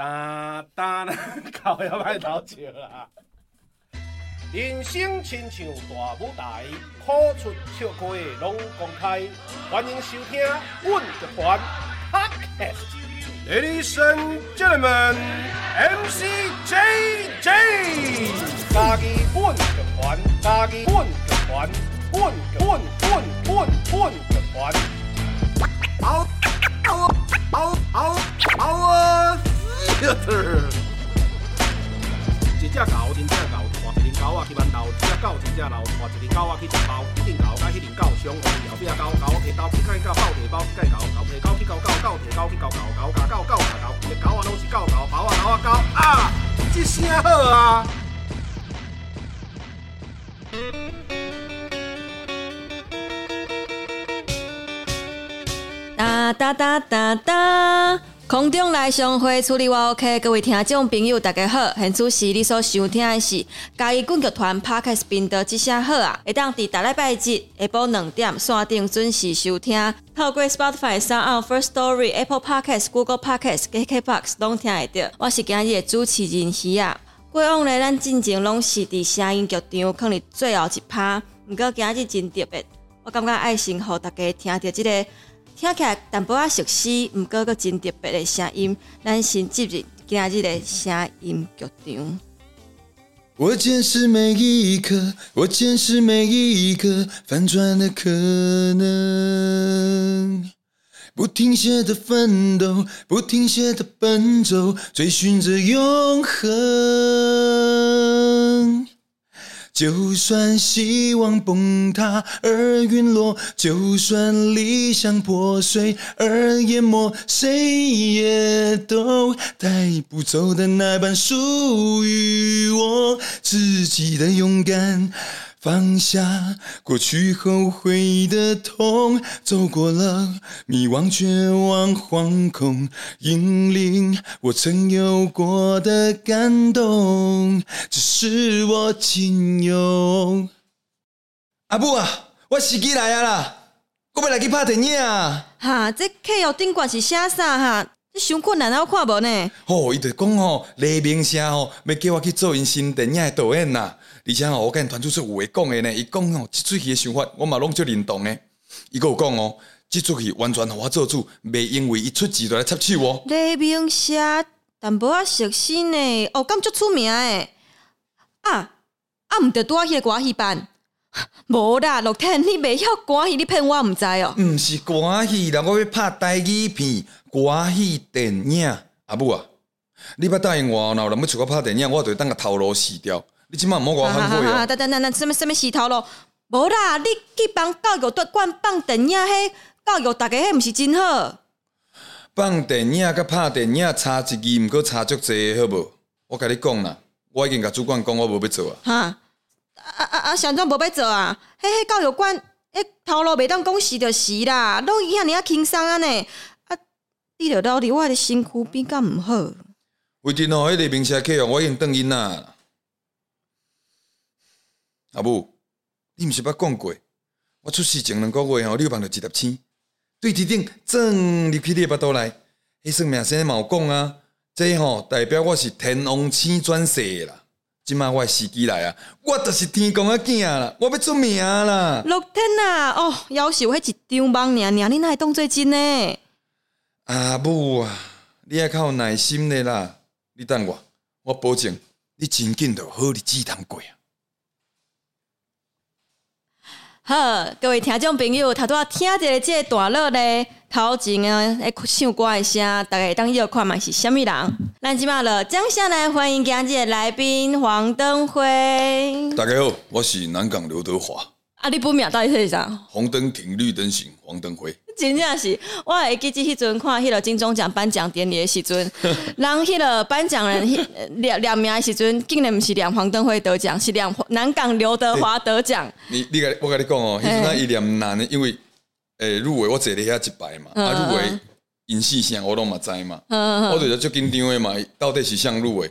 哒哒，靠要歹偷笑啦！人生亲像大舞台，苦出笑开拢公开，欢迎收听阮乐团 Podcast。Ladies and gentlemen, MC JJ，家己阮乐团，家己阮乐团，阮阮阮阮阮乐团。嗷嗷嗷嗷嗷啊！一只狗，真正狗。狗啊去馒头，一只狗真正老，换一只狗啊去食包，一只狗甲迄只狗相共，后壁狗狗摕刀去甲伊狗包摕包去甲伊狗狗摕狗去狗狗狗摕狗去狗狗狗咬狗狗咬狗，一只狗啊拢是狗狗，包啊狗啊狗啊，这声好啊！哒哒哒哒哒。空中来相会，处理我 OK。各位听众朋友，大家好，现在是你所收听的是嘉义滚剧团 Podcast 频道，之声好啊！会当伫大礼拜日下晡两点线顶准时收听，透过 Spotify、Sound、First Story、Apple Podcast、Google Podcast、KKBOX 拢听得到。我是今日的主持人希啊。过往呢，咱进前拢是伫声音剧场，可能最后一趴，不过今日真特别，我感觉爱先让大家听到这个。听起来淡薄仔熟悉，毋过阁真特别的声音，咱先进入今日的声音剧场。我坚持每一刻，我坚持每一刻反转的可能，不停歇的奋斗，不停歇的奔走，追寻着永恒。就算希望崩塌而陨落，就算理想破碎而淹没，谁也都带不走的那半属于我自己的勇敢。放下过去后悔的痛，走过了迷惘、绝望、惶恐，引领我曾有过的感动，只是我仅有。阿母啊，我司机来啊啦，我要来去拍电影啊！哈，这客户顶管是啥啥哈？这伤困难啊，我看无呢。哦，伊就讲哦，黎明声哦，要叫我去做因新电影的导演呐。而且吼，我跟团主说有话讲的呢。伊讲吼，即出戏的想法，我嘛拢足认同的。伊阁有讲哦，即出戏完全互我做主，袂因为伊出钱就来插手哦。黎明霞，淡薄仔熟悉呢。哦，敢足出名诶。啊啊，毋着拄啊，迄个歌戏班。无啦，乐天，你袂晓歌戏，你骗我毋知哦。毋是歌戏啦，我要拍台语片，歌戏电影。阿母啊，你捌答应我，若有人要找我拍电影，我就当个头路死掉。你即满毋好甲我反悔哦！等等等等，什么什么洗头路？无啦，你去帮教育夺冠放电影，迄教育大家，迄毋是真好。放电影甲拍电影差一字，毋过差足济，好无？我甲你讲啦，我已经甲主管讲，我无要做啊。哈啊啊啊！上总无要做啊？迄迄教育官，迄头路袂当讲死就死啦，拢伊遐尔啊轻松啊呢？啊，你着到底我的身躯边敢毋好？为阵哦，迄个明社客我已经转因啦。阿母，你毋是捌讲过？我出事前两个月吼，你有梦到一粒星，对天顶钻入去你的腹肚内。迄算命先生嘛有讲啊，这吼代表我是天王星转世啦。即马我时机来啊，我就是天公的囝啦，我要出名啦。乐天啊，哦，夭寿迄一张梦尔尔，你哪会当做真呢？阿母啊，你爱较有耐心的啦。你等我，我保证你真紧着好日子通过啊。好，各位听众朋友，头拄仔听着这个大乐咧，头前啊，诶，唱歌诶声，大家当要看嘛是虾米人？咱即马了，掌声来欢迎今日的来宾黄登辉。大家好，我是南港刘德华。啊，你本名到底是啥？红灯停，绿灯行，黄登辉。真正是，我会记起迄阵看迄个金钟奖颁奖典礼的时阵，人迄个颁奖人两两名的时阵，竟然不是两黄登辉得奖，是两南港刘德华得奖。欸。你你我跟你讲哦，迄阵啊，伊两难的，因为诶入围我坐咧遐一排嘛，啊入围因四项我拢嘛知嘛，我就是足紧张的嘛，到底是谁入围？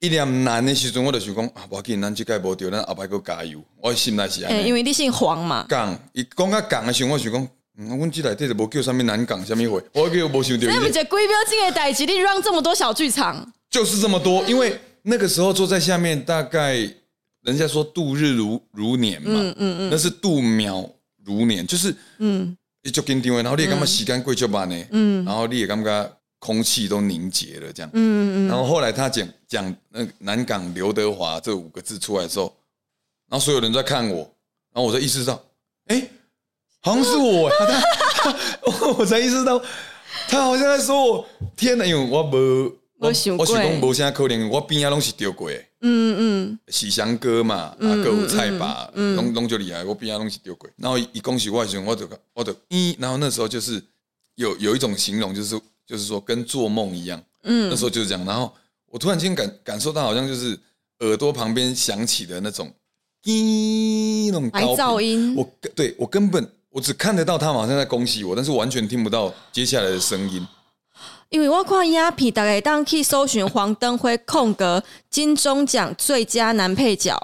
伊两难的时阵，我就想讲啊，无要紧，咱即届无着，咱后摆阁加油。我心内是安尼，因为你姓黄嘛。讲伊讲较讲的时候，我想讲。嗯，阮这内底就无叫什么南港什么会，我叫无想到。那不就贵标金的代志，你让这么多小剧场，就是这么多。因为那个时候坐在下面，大概人家说度日如如年嘛，嗯嗯嗯，那是度秒如年，就是嗯，你就跟定位，然后你也感觉时间过就慢呢，嗯，然后你也感觉空气都凝结了这样，嗯嗯嗯，然后后来他讲讲那南港刘德华这五个字出来的时候，然后所有人在看我，然后我才意识到，哎。好像是我，我才意识到，他好像在说我。天哪，因为我无我我想讲无啥可能，我边啊拢是丢过。嗯嗯，喜祥哥嘛，啊，各有菜吧，拢拢就厉害。我边啊拢是丢过。然后一恭喜我的时候，我就我就一，然后那时候就是有有一种形容，就是就是说跟做梦一样。嗯，那时候就是这样。然后我突然间感感受到，好像就是耳朵旁边响起的那种咦那种高噪音。我对我根本。我只看得到他好像在恭喜我，但是完全听不到接下来的声音。因为我看鸦片大概当去搜寻黄登辉空格金钟奖最佳男配角，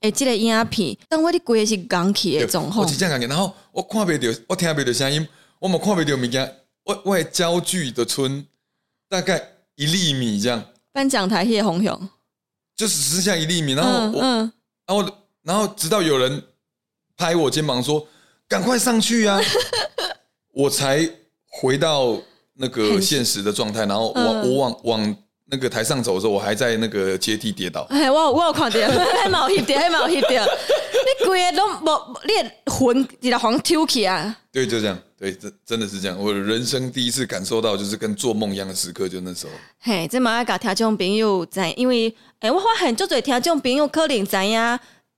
诶，这个鸦片，但我的鬼是港起的状况。我是这样感觉，然后我看不到，我听不到声音，我们看不到物件，我我焦距的村大概一厘米这样。颁奖台叶红熊，就只剩下一厘米，然后我，嗯，然后然后直到有人拍我肩膀说。赶快上去啊！我才回到那个现实的状态，然后往我往往那个台上走的时候，我还在那个阶梯跌倒。哎，我我有看到，还冇翕到，还冇翕到。你规个都冇，你魂你的黄抽起啊！对，就这样，对，真真的是这样。我人生第一次感受到，就是跟做梦一样的时刻，就那时候。嘿，这马爱甲听众朋友在，因为哎，我发现足多听众朋友可能知影，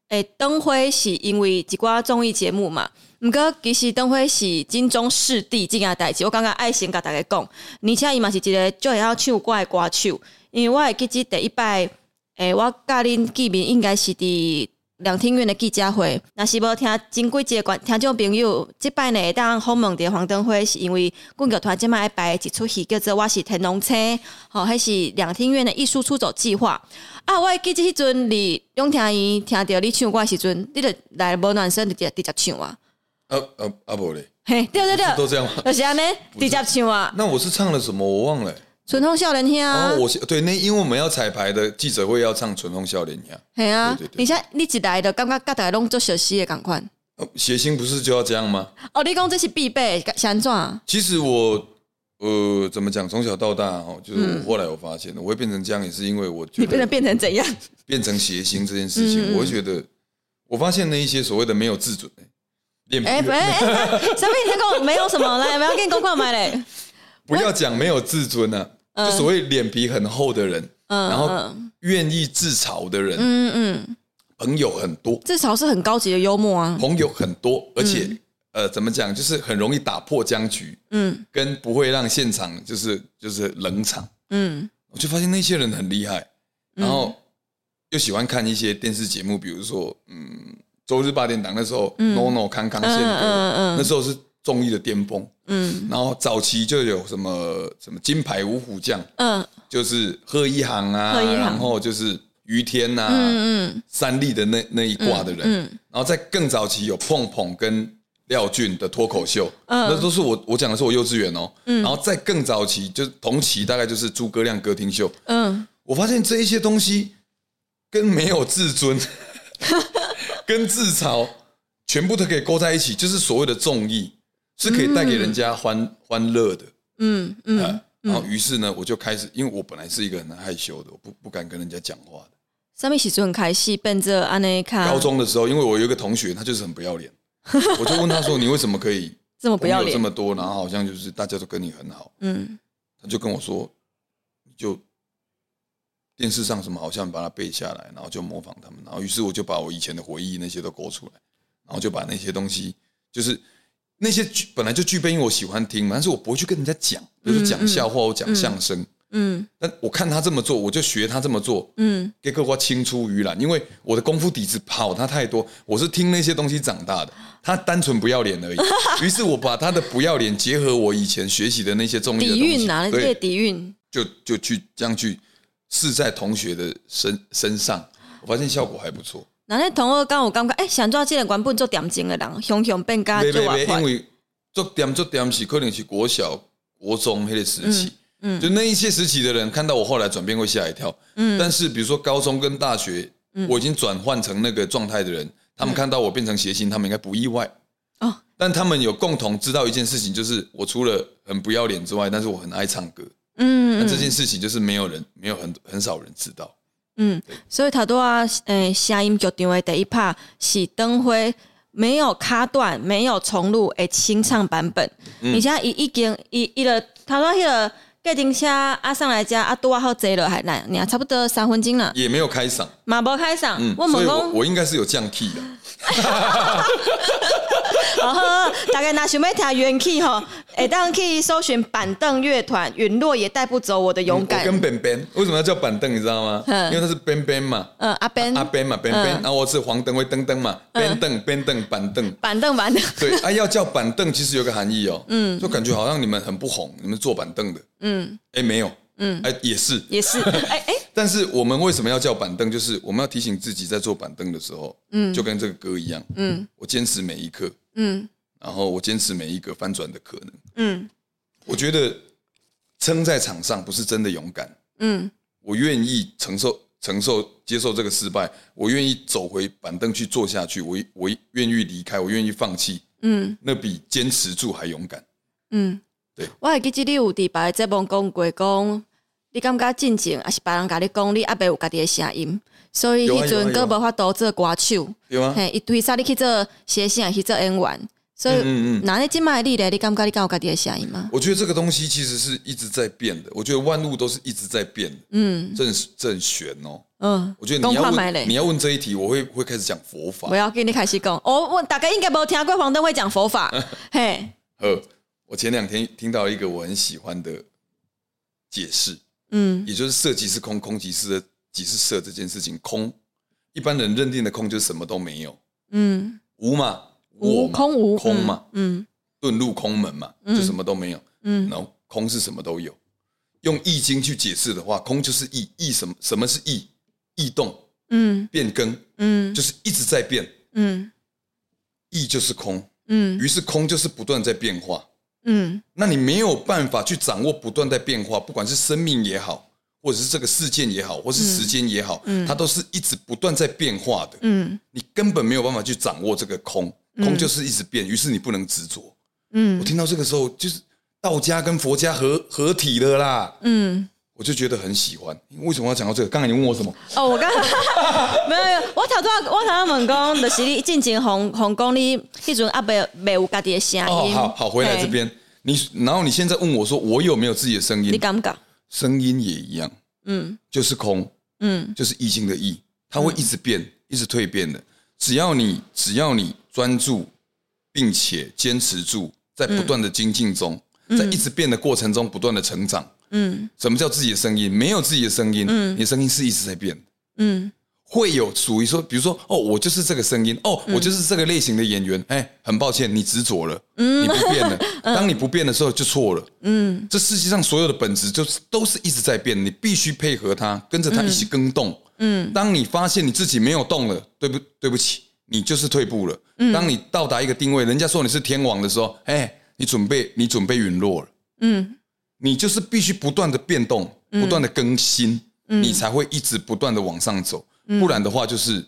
哎，灯辉是因为一挂综艺节目嘛。毋过其实灯辉是金钟视帝这件代志，我感觉爱心甲大家讲，而且伊嘛是一个最会晓唱歌的歌手，因为我会记得第一摆，诶、我甲恁见面应该是伫两厅院的记者会，若是无听前几集观听众朋友，即摆呢当访问的黄灯辉，是因为阮剧团即摆摆排一出戏叫做《我是天龙车》，吼，还是两厅院的艺术出走计划啊！我会记即迄阵你永听伊听到你唱歌时阵，你着来无暖身，直接直接唱啊！啊啊啊！不嘞，嘿，对对对，都这样吗？就是安尼，直接唱啊。那我是唱了什么？我忘了。纯风少年兄啊！我对那，因为我们要彩排的记者会要唱《春风少年兄》。嘿啊，你像你一来的感觉，大家拢做学习的感觉。谐星不是就要这样吗？哦，你讲这是必备，想怎？其实我呃，怎么讲？从小到大哦，就是我后来我发现，我会变成这样，也是因为我觉得。你变成变成怎样？变成谐星这件事情，我会觉得，我发现那一些所谓的没有自尊。哎，不，哎，什么？你讲没有什么来，我要跟你公话买嘞。不要讲没有自尊啊，就所谓脸皮很厚的人，嗯然后愿意自嘲的人，嗯嗯，朋友很多，自嘲是很高级的幽默啊。朋友很多，而且呃，怎么讲，就是很容易打破僵局，嗯，跟不会让现场就是就是冷场，嗯，我就发现那些人很厉害，然后又喜欢看一些电视节目，比如说，嗯。周日八点档那时候，NONO 康康宪哥，那时候是综艺的巅峰。嗯，然后早期就有什么什么金牌五虎将，嗯，就是贺一航啊，然后就是于天呐，嗯嗯，三立的那那一挂的人，嗯，然后在更早期有碰碰跟廖俊的脱口秀，嗯，那都是我我讲的是我幼稚园哦，嗯，然后在更早期就是同期大概就是诸葛亮歌厅秀，嗯，我发现这一些东西跟没有自尊。跟自嘲全部都可以勾在一起，就是所谓的综艺是可以带给人家欢欢乐的。嗯嗯，然后于是呢，我就开始，因为我本来是一个很害羞的，我不不敢跟人家讲话的。上面写就很开心，奔着安内卡。高中的时候，因为我有一个同学，他就是很不要脸，我就问他说：“你为什么可以这么不要脸这么多？然后好像就是大家都跟你很好。”嗯，他就跟我说：“就。”电视上什么好像把它背下来，然后就模仿他们，然后于是我就把我以前的回忆那些都勾出来，然后就把那些东西，就是那些本来就具备，因为我喜欢听嘛，但是我不会去跟人家讲，就是讲笑话或讲相声，嗯，但我看他这么做，我就学他这么做，嗯，给客户青出于蓝，因为我的功夫底子跑他太多，我是听那些东西长大的，他单纯不要脸而已，于是我把他的不要脸结合我以前学习的那些综艺底蕴啊，那些底蕴，就就去这样去。试在同学的身身上，我发现效果还不错。那那同学刚我刚刚哎，想做这个原本做点睛的人，熊熊变咖就因为做点做点是可能是国小、国中那个时期，嗯，就那一些时期的人看到我后来转变会吓一跳，嗯，但是比如说高中跟大学，我已经转换成那个状态的人，他们看到我变成谐星，他们应该不意外，哦，但他们有共同知道一件事情，就是我除了很不要脸之外，但是我很爱唱歌，嗯，那这件事情就是没有人，没有很很少人知道，嗯，所以他都啊，诶，声音剧场的第一趴是灯辉。没有卡断，没有重录，诶，清唱版本。嗯、你现在一一经一一了，他说那个盖丁虾阿上来家阿多啊好贼了还来，你还差不多三分钟了，也没有开嗓，马博开嗓，嗯，所以我我应该是有降 key 的。大概拿想要听原 key 吼，哎，当去搜寻板凳乐团，陨落也带不走我的勇敢。我跟 Ben Ben 为什么要叫板凳？你知道吗？因为他是 Ben Ben 嘛，嗯，阿 Ben 阿 Ben 嘛，Ben Ben，然后我是黄灯会灯灯嘛，Ben 凳 Ben 凳板凳板凳板凳。对，啊，要叫板凳其实有个含义哦，嗯，就感觉好像你们很不红，你们坐板凳的，嗯，哎，没有。嗯，哎，也是，也是，哎哎，但是我们为什么要叫板凳？就是我们要提醒自己，在坐板凳的时候，嗯，就跟这个歌一样，嗯，我坚持每一刻，嗯，然后我坚持每一个翻转的可能，嗯，我觉得撑在场上不是真的勇敢，嗯，我愿意承受、承受、接受这个失败，我愿意走回板凳去坐下去，我我愿意离开，我愿意放弃，嗯，那比坚持住还勇敢，嗯，对，我还记得你有第八节目讲过讲。你感觉进前，还是别人跟你讲，你阿伯有家己的声音，所以迄阵佫无法度做歌手，嘿，伊推啥你去做谐星，还是做演员，所以，那你今麦你咧，你感觉你敢有家己的声音吗？我觉得这个东西其实是一直在变的，我觉得万物都是一直在变的，嗯，正正玄哦，嗯，我觉得你要问你要问这一题，我会会开始讲佛法，我要跟你开始讲，我我大概应该没有听过黄灯会讲佛法，嘿，呃，我前两天听到一个我很喜欢的解释。嗯，也就是色即是空，空即是即是色这件事情，空。一般人认定的空就是什么都没有，嗯，无嘛，无空无空嘛，嗯，遁入空门嘛，就什么都没有，嗯，然后空是什么都有。用易经去解释的话，空就是易，易什么？什么是易？易动，嗯，变更，嗯，就是一直在变，嗯，易就是空，嗯，于是空就是不断在变化。嗯，那你没有办法去掌握不断在变化，不管是生命也好，或者是这个事件也好，或是时间也好，嗯，它都是一直不断在变化的。嗯，你根本没有办法去掌握这个空，空就是一直变，于是你不能执着。嗯，我听到这个时候，就是道家跟佛家合合体了啦。嗯，我就觉得很喜欢。为什么要讲到这个？刚才你问我什么？哦，我刚 没有没有，我头先我头先问讲，就是你进前红红宫你迄阵阿伯没有家己的声音。好好回来这边。你然后你现在问我说，我有没有自己的声音？你敢不敢？声音也一样，嗯，就是空，嗯，就是意境的意，它会一直变，一直蜕变的。只要你只要你专注，并且坚持住，在不断的精进中，在一直变的过程中不断的成长。嗯，什么叫自己的声音？没有自己的声音，嗯，你的声音是一直在变，嗯。会有属于说，比如说，哦，我就是这个声音，哦，我就是这个类型的演员，哎，很抱歉，你执着了，嗯，你不变了。当你不变的时候，就错了，嗯，这世界上所有的本质就是都是一直在变，你必须配合它，跟着它一起更动，嗯。当你发现你自己没有动了，对不？对不起，你就是退步了。嗯。当你到达一个定位，人家说你是天王的时候，哎，你准备，你准备陨落了，嗯，你就是必须不断的变动，不断的更新，你才会一直不断的往上走。不然的话，就是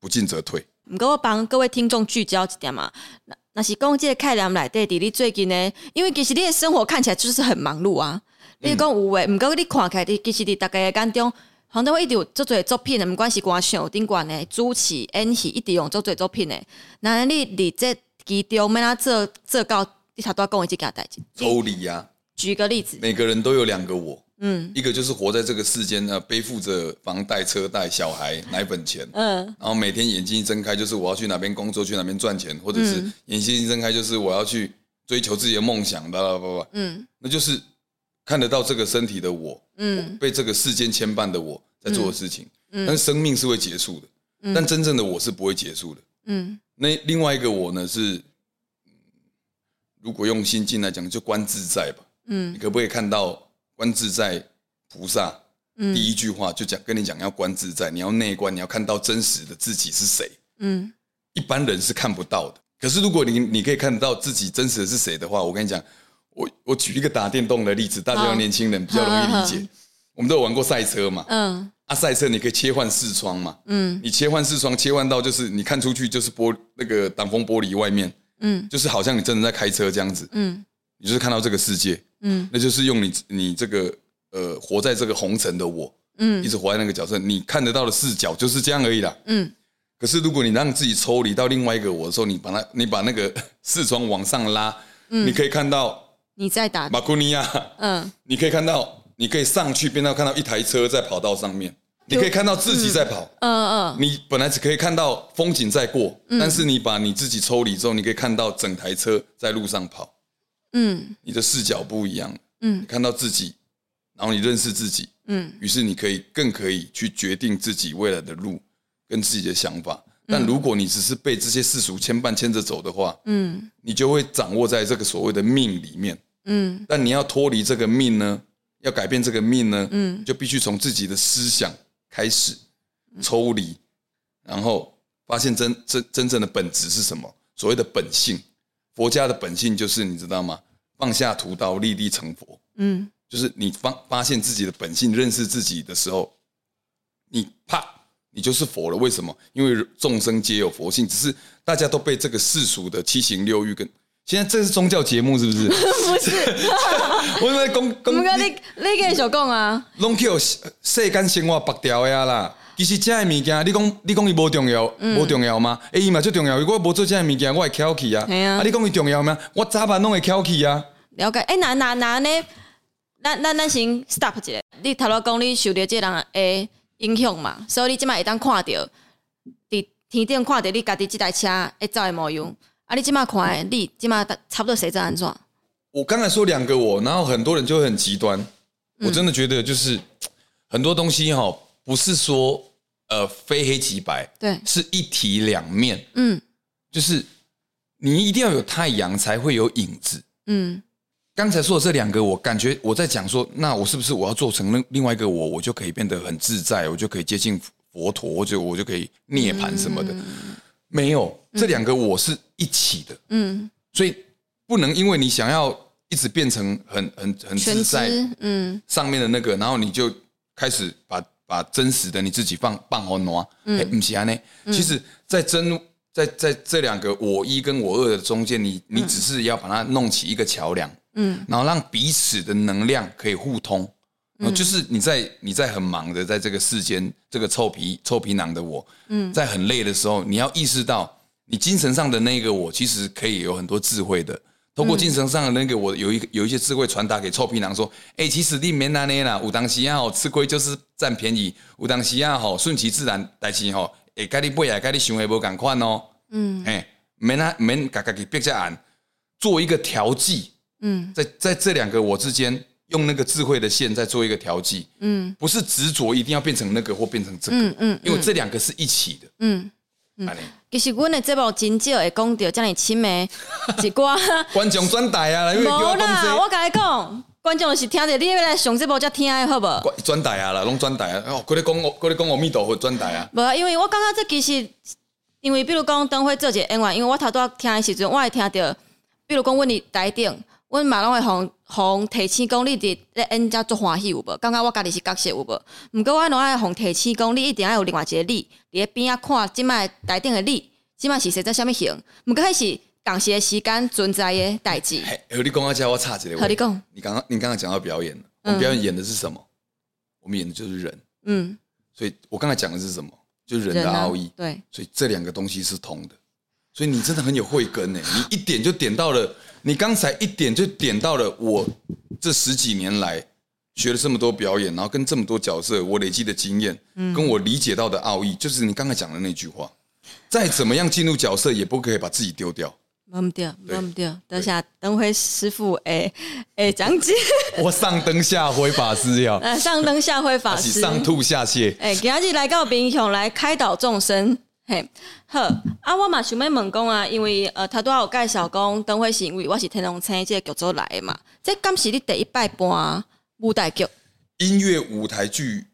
不进则退。不过我帮各位听众聚焦一点嘛，那那是讲这个概念来对你最近呢，因为其实你的生活看起来就是很忙碌啊。嗯、你讲有诶，不过你看起来，其实你大概眼中，黄灯辉一直有做做作品的，不管是歌唱、顶管的主持、演戏，一直用做做作品的。那你你这其中要哪做做到，你差多跟我一起给他代志。抽离啊。举个例子，每个人都有两个我。嗯，一个就是活在这个世间呢，背负着房贷、车贷、小孩、奶粉钱，嗯，然后每天眼睛一睁开就是我要去哪边工作，去哪边赚钱，或者是眼睛一睁开就是我要去追求自己的梦想，巴拉巴拉，嗯，那就是看得到这个身体的我，嗯，被这个世间牵绊的我在做的事情，嗯，但是生命是会结束的，嗯，但真正的我是不会结束的，嗯，那另外一个我呢是，如果用心境来讲，就观自在吧，嗯，你可不可以看到？观自在菩萨，第一句话就讲跟你讲要观自在，你要内观，你要看到真实的自己是谁。嗯，一般人是看不到的，可是如果你你可以看得到自己真实的是谁的话，我跟你讲，我我举一个打电动的例子，大家年轻人比较容易理解。我们都有玩过赛车嘛，嗯，啊，赛车你可以切换视窗嘛，嗯，你切换视窗，切换到就是你看出去就是玻那个挡风玻璃外面，嗯，就是好像你真的在开车这样子，嗯，你就是看到这个世界，嗯，那就是用你你这个呃活在这个红尘的我，嗯，一直活在那个角色，你看得到的视角就是这样而已啦，嗯。可是如果你让自己抽离到另外一个我的时候，你把它你把那个 视窗往上拉，嗯，你可以看到你在打马库尼亚，嗯，你可以看到。你可以上去，变到看到一台车在跑道上面，你可以看到自己在跑。嗯嗯。你本来只可以看到风景在过，但是你把你自己抽离之后，你可以看到整台车在路上跑。嗯。你的视角不一样。嗯。看到自己，然后你认识自己。嗯。于是你可以更可以去决定自己未来的路跟自己的想法。但如果你只是被这些世俗牵绊牵着走的话，嗯，你就会掌握在这个所谓的命里面。嗯。但你要脱离这个命呢？要改变这个命呢，嗯，就必须从自己的思想开始抽离，然后发现真真真正的本质是什么？所谓的本性，佛家的本性就是你知道吗？放下屠刀，立地成佛。嗯，就是你发发现自己的本性，认识自己的时候，你啪，你就是佛了。为什么？因为众生皆有佛性，只是大家都被这个世俗的七情六欲跟。现在这是宗教节目是不是？不是，我以为公公。唔该，你你继续讲啊。拢叫世间生活白掉呀啦。其实遮个物件，你讲你讲伊无重要，无、嗯、重要吗？哎，伊嘛最重要。如果无做遮个物件，我会翘起啊。系啊。啊，你讲伊重要吗？我早晚拢会翘起啊。了解。哎、欸，那那那呢？咱咱咱先 stop 一下。你头头讲你受到这人诶影响嘛？所以你即摆会当看着，伫天顶看着你家己即台车会走的模样。啊！你即摆看，你即摆差不多谁在安怎？我刚才说两个我，然后很多人就会很极端。我真的觉得就是很多东西哈，不是说呃非黑即白，对，是一体两面。嗯，就是你一定要有太阳才会有影子。嗯，刚才说的这两个，我感觉我在讲说，那我是不是我要做成另另外一个我，我就可以变得很自在，我就可以接近佛陀，或者我就可以涅槃什么的？没有，这两个我是一起的，嗯，所以不能因为你想要一直变成很很很自在，嗯，上面的那个，然后你就开始把把真实的你自己放放好挪，嗯，不是呢，其实，在真在在这两个我一跟我二的中间，你你只是要把它弄起一个桥梁，嗯，然后让彼此的能量可以互通。就是你在你在很忙的在这个世间，这个臭皮臭皮囊的我，嗯，在很累的时候，你要意识到，你精神上的那个我，其实可以有很多智慧的。通过精神上的那个我，有一有一些智慧传达给臭皮囊，说，哎，其实你没那那啦，有当时啊，吃亏就是占便宜，有当时啊，吼，顺其自然，但是吼，哎，该你背啊，该你想的无共款哦，嗯，哎，没那没嘎嘎给别家按，做一个调剂，嗯，在在这两个我之间。用那个智慧的线在做一个调剂，嗯，不是执着一定要变成那个或变成这个，嗯嗯，因为这两个是一起的，嗯嗯。其实阮的节目真少会讲到遮尔深的 一寡观众转台啊，无啦，我甲你讲，观众是听着你要来上节目才听的好无？转台啊啦，拢转台啊，哦，佮你讲佮你讲阿弥陀佛转台啊。无，因为我感觉这其实，因为比如讲等会做一个演员，因为我头拄仔听的时阵，我会听着，比如讲阮伫台顶。阮嘛拢会互互提醒讲你伫咧演遮足欢喜有无？感觉我家己是角色有无？毋过我拢爱互提醒讲你一定要有另外一个你，伫咧边仔看即摆台顶的你，即摆是实在啥物型？毋过迄是共时的时间存在的代志。嘿，和你讲啊，遮我插一个。和你讲，你刚刚你刚刚讲到表演，我们表演演的是什么？我们演的就是人。嗯。所以我刚才讲的是什么？就是人的奥义。对。所以这两个东西是通的。所以你真的很有慧根呢，你一点就点到了。你刚才一点就点到了我这十几年来学了这么多表演，然后跟这么多角色，我累积的经验，跟我理解到的奥义，就是你刚才讲的那句话：再怎么样进入角色，也不可以把自己丢掉。忘不掉，忘不掉。等下灯辉师傅，哎哎，讲解。我上灯下辉法师要。上灯下辉法师。上吐下泻。哎，今日来到兵雄来开导众生。嘿，好啊！我嘛想要问讲啊，因为呃，他都有介绍讲，等会是因为我是天龙星这个剧组来的嘛。这刚是你第一摆搬舞台剧，音乐舞台剧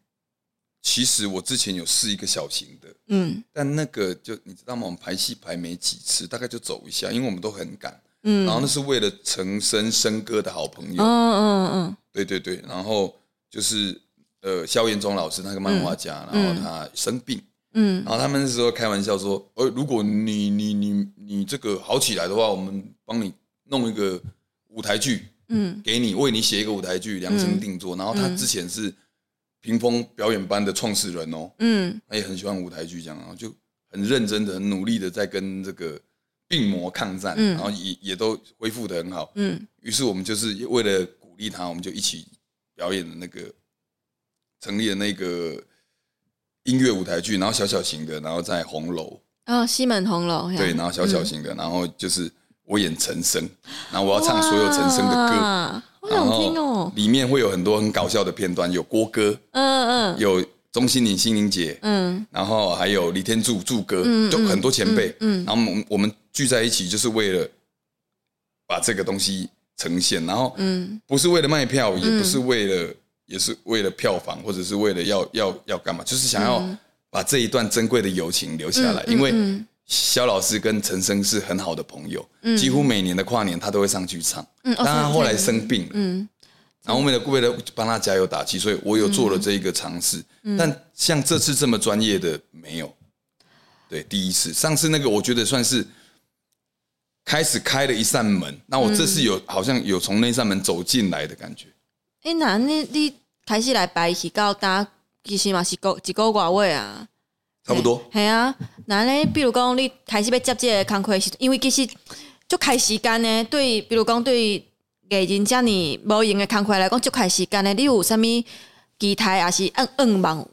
其实我之前有试一个小型的，嗯但那个就你知道吗？我们排戏排没几次，大概就走一下，因为我们都很赶。嗯，然后那是为了陈升升哥的好朋友，嗯嗯嗯对对对，然后就是呃萧炎忠老师那个漫画家，然后他生病，嗯然后他们那时候开玩笑说，呃，如果你你你你这个好起来的话，我们帮你弄一个舞台剧，嗯。给你为你写一个舞台剧量身定做。然后他之前是屏风表演班的创始人哦，嗯。他也很喜欢舞台剧，这样，然后就很认真的、很努力的在跟这个病魔抗战，嗯。然后也也都恢复的很好。嗯。于是我们就是为了鼓励他，我们就一起表演的那个成立了那个音乐舞台剧，然后小小型的，然后在红楼，哦，西门红楼，对，然后小小型的，然后就是我演陈升，然后我要唱所有陈升的歌，哇，好听哦，里面会有很多很搞笑的片段，有郭哥，嗯嗯。有钟欣凌、心凌姐，嗯。然后还有李天柱柱哥，嗯就很多前辈，嗯嗯。然后我们我们聚在一起，就是为了把这个东西呈现，然后嗯。不是为了卖票，也不是为了，也是为了票房，或者是为了要要要干嘛，就是想要把这一段珍贵的友情留下来，嗯因为嗯萧老师跟陈升是很好的朋友，几乎每年的跨年他都会上去唱，嗯哦但他后来生病了。嗯然后为了为了帮他加油打气，所以我有做了这一个尝试。嗯但像这次这么专业的没有，对，第一次。上次那个我觉得算是开始开了一扇门，那我这次有好像有从那扇门走进来的感觉。哎，那你你开始来排戏到打，其实嘛是个一个外位啊，差不多。系啊。那呢，比如讲你开始要接这个工课的时，因为其实就开时间呢，对，比如讲对艺人这么无用的工课来讲，就开时间呢，你有啥物期待还是嗯嗯忙，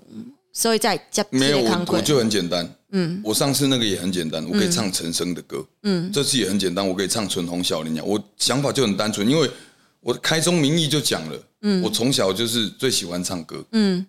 所以再接这没有。我我就很简单。嗯我上次那个也很简单，我可以唱陈升的歌。嗯这次也很简单，我可以唱纯红小林鸟。我想法就很单纯，因为我开宗明义就讲了，我从小就是最喜欢唱歌。嗯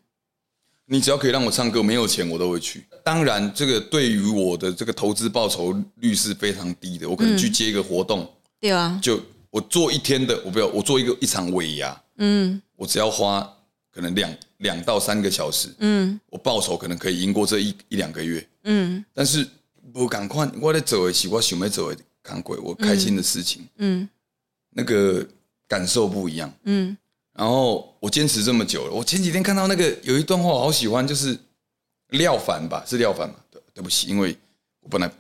你只要可以让我唱歌，没有钱我都会去。当然，这个对于我的这个投资报酬率是非常低的。我可能去接一个活动，对啊，就我做一天的，我不要，我做一个一场尾牙，嗯我只要花可能两两到三个小时，嗯我报酬可能可以赢过这一一两个月。嗯但是我赶快，我在走的是我想要走的看鬼，我开心的事情，嗯那个感受不一样。嗯然后我坚持这么久了，我前几天看到那个有一段话我好喜欢，就是廖凡吧，是廖凡嘛？对，对不起，因为我本来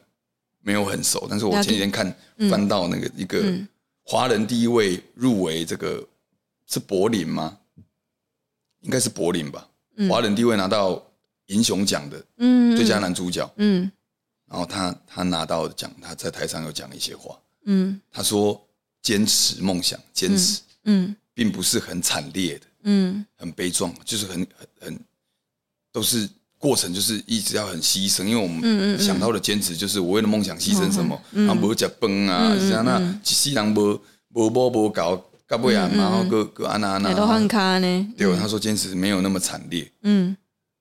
没有很熟，但是我前几天看翻到那个一个华人第一位入围这个是柏林吗？应该是柏林吧？华人第一位拿到银熊奖的嗯，最佳男主角，嗯。然后他他拿到奖，他在台上有讲一些话，嗯。他说坚持梦想，坚持。嗯并不是很惨烈的。嗯。很悲壮，就是很很很都是过程，就是一直要很牺牲，因为我们想到的坚持就是我为了梦想牺牲什么，然后无食饭啊，像那一世人无无某无搞搞不然，然后个个安那安娜都换那，卡呢，对，他说坚持没有那么惨烈，嗯。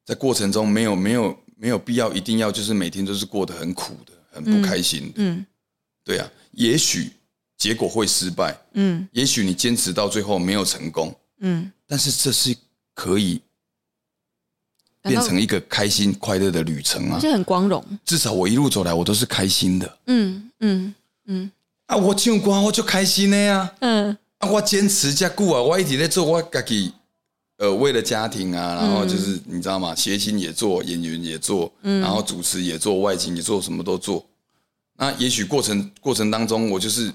在过程中没有没有没有必要一定要就是每天都是过得很苦的，很不开心的，嗯。对啊，也许结果会失败，嗯也许你坚持到最后没有成功，嗯，但是这是可以变成一个开心快乐的旅程啊！这很光荣，至少我一路走来，我都是开心的嗯嗯嗯啊！我唱歌我就开心的呀！嗯啊，我坚持这久啊，我一直在做我自己，呃，为了家庭啊，然后就是你知道吗？谐星也做，演员也做，然后主持也做，外景也做，什么都做。那也许过程过程当中，我就是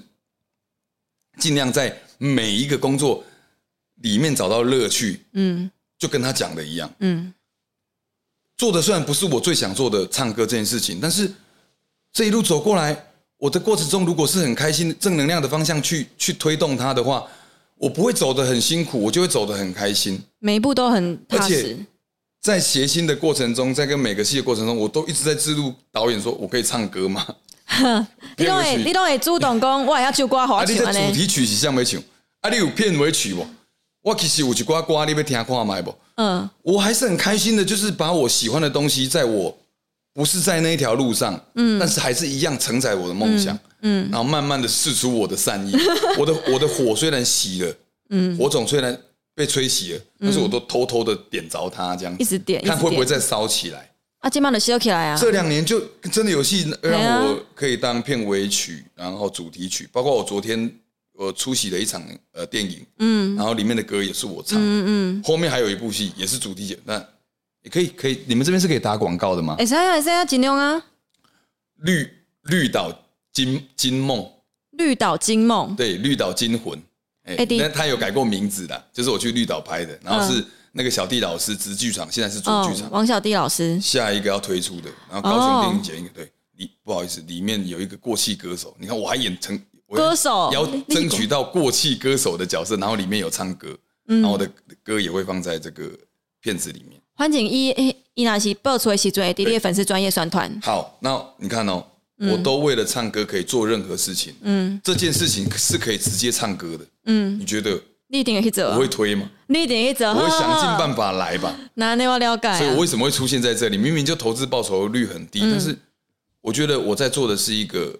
尽量在每一个工作里面找到乐趣，嗯就跟他讲的一样。嗯做的虽然不是我最想做的唱歌这件事情，但是这一路走过来，我的过程中如果是很开心、正能量的方向去去推动它的话，我不会走得很辛苦，我就会走得很开心。每一步都很踏实而且，在谐星的过程中，在跟每个戏的过程中，我都一直在记录导演说：“我可以唱歌吗？” 你都会你都会主动讲，我也要唱歌好啊，你的主题曲是什么唱？啊，你有片尾曲不？我其实有一挂歌，你要听看麦不？嗯。我还是很开心的，就是把我喜欢的东西，在我不是在那一条路上，嗯，但是还是一样承载我的梦想，嗯，然后慢慢的释出我的善意，我的我的火虽然熄了，嗯，火种虽然被吹熄了，但是我都偷偷的点着它，这样一直点，看会不会再烧起来。啊，今晚的烧起来啊！这两年就真的有戏让我可以当片尾曲，然后主题曲，包括我昨天我出席了一场呃电影，嗯，然后里面的歌也是我唱，嗯嗯，后面还有一部戏也是主题曲，那也可以可以，你们这边是可以打广告的吗？哎，谁啊谁啊，尽量啊！绿绿岛金金梦，绿岛金梦，对，绿岛金魂，哎，那他有改过名字的，就是我去绿岛拍的，然后是。那个小弟老师，直剧场现在是主剧场。王小弟老师，下一个要推出的，然后高雄电影节一个对，里不好意思，里面有一个过气歌手，你看我还演成歌手，要争取到过气歌手的角色，然后里面有唱歌，然后我的歌也会放在这个片子里面。欢迎一一拿起爆出来是专业，第一粉丝专业宣传。好，那你看哦，我都为了唱歌可以做任何事情，嗯，这件事情是可以直接唱歌的，嗯，你觉得？你一定会去做，我会推吗？你一定会做，我会想尽办法来吧。那你要了解，所以我为什么会出现在这里？明明就投资报酬率很低，但是我觉得我在做的是一个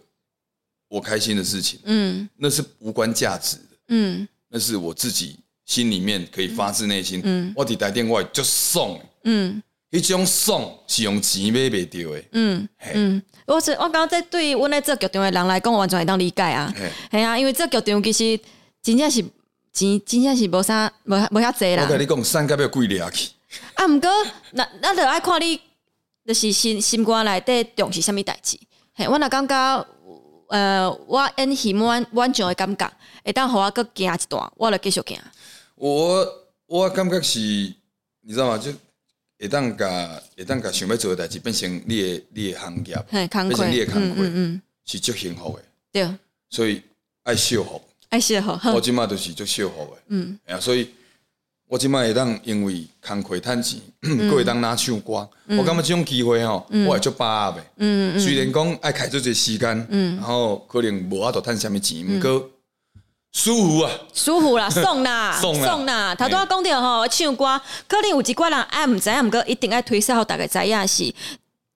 我开心的事情。嗯，那是无关价值的。嗯，那是我自己心里面可以发自内心。嗯，我提打电话就送。嗯，一种送是用钱买不到的。嗯嗯，我是我刚刚在对我那这剧场的人来讲，我完全会当理解啊。系啊，因为这剧场其实真正是。钱真正是无啥无无遐济啦。我跟你讲，三甲要贵了去。啊，毋过那那着爱看你，就是心心肝内底重视啥物代志。嘿，我若感觉，呃，我演戏满满上的感觉，会当互我搁行一段，我着继续行。我我感觉是，你知道吗？就会当甲会当甲想要做的代志变成你的你的行业，变成你的工课，嗯嗯，是足幸福的。对，所以爱惜好。爱惜好，我即马都是做惜福诶，嗯，哎呀，所以我即马会当因为工课趁钱，佫会当拿唱歌，我感觉这种机会吼，我会足把握诶，嗯嗯，虽然讲爱开足侪时间，嗯，然后可能无法度趁啥物钱，毋过舒服啊，舒服 啦，爽啦，爽啦，头拄仔讲着吼，唱歌可能有一寡人爱毋知影，毋过一定爱推销，互大家知影是。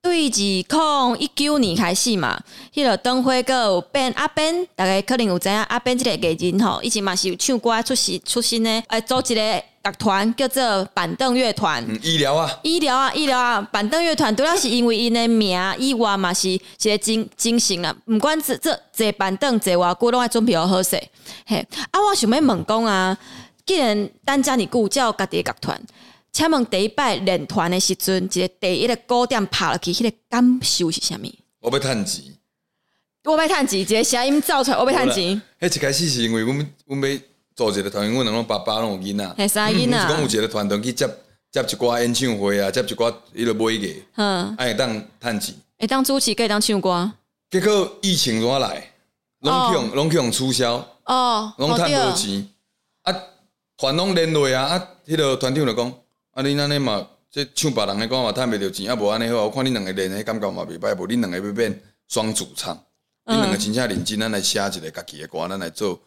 对，自从一九年开始嘛，迄、那个灯辉哥有变阿 Ben，大家可能有知影阿 Ben 这个艺人吼，以前嘛是有唱歌出身出身的，诶，组一个乐团叫做板凳乐团。嗯，医疗啊，医疗啊，医疗啊，板凳乐团主要是因为因的名以外嘛是一个精精神啊，毋管这这坐板凳坐偌久拢爱准备好好势。嘿，啊，我想要问讲啊，既然单家你顾叫家己的乐团。请问第一摆练团的时阵，一个第一个鼓点拍落去，迄个感受是啥物？我要趁钱，我要趁钱，一个声音造出来，我要趁钱。迄一开始是因为阮阮要做一个团，阮两个爸爸拢有囡仔，系啥囡仔？是讲有一个团队去接接一寡演唱会啊，接一寡迄个买个，嗯，会当趁钱，会当主持，可以当唱歌。结果疫情怎来，拢去用拢去用促销，哦，拢趁无钱，啊，团拢连累啊，啊，迄个团长就讲。啊！恁安尼嘛，即唱别人的歌嘛，趁袂着钱，啊无安尼好，我看恁两个练的感觉嘛袂歹，无恁两个要变双主唱，嗯、你两个真正认真，咱来写一个家己的歌，咱来做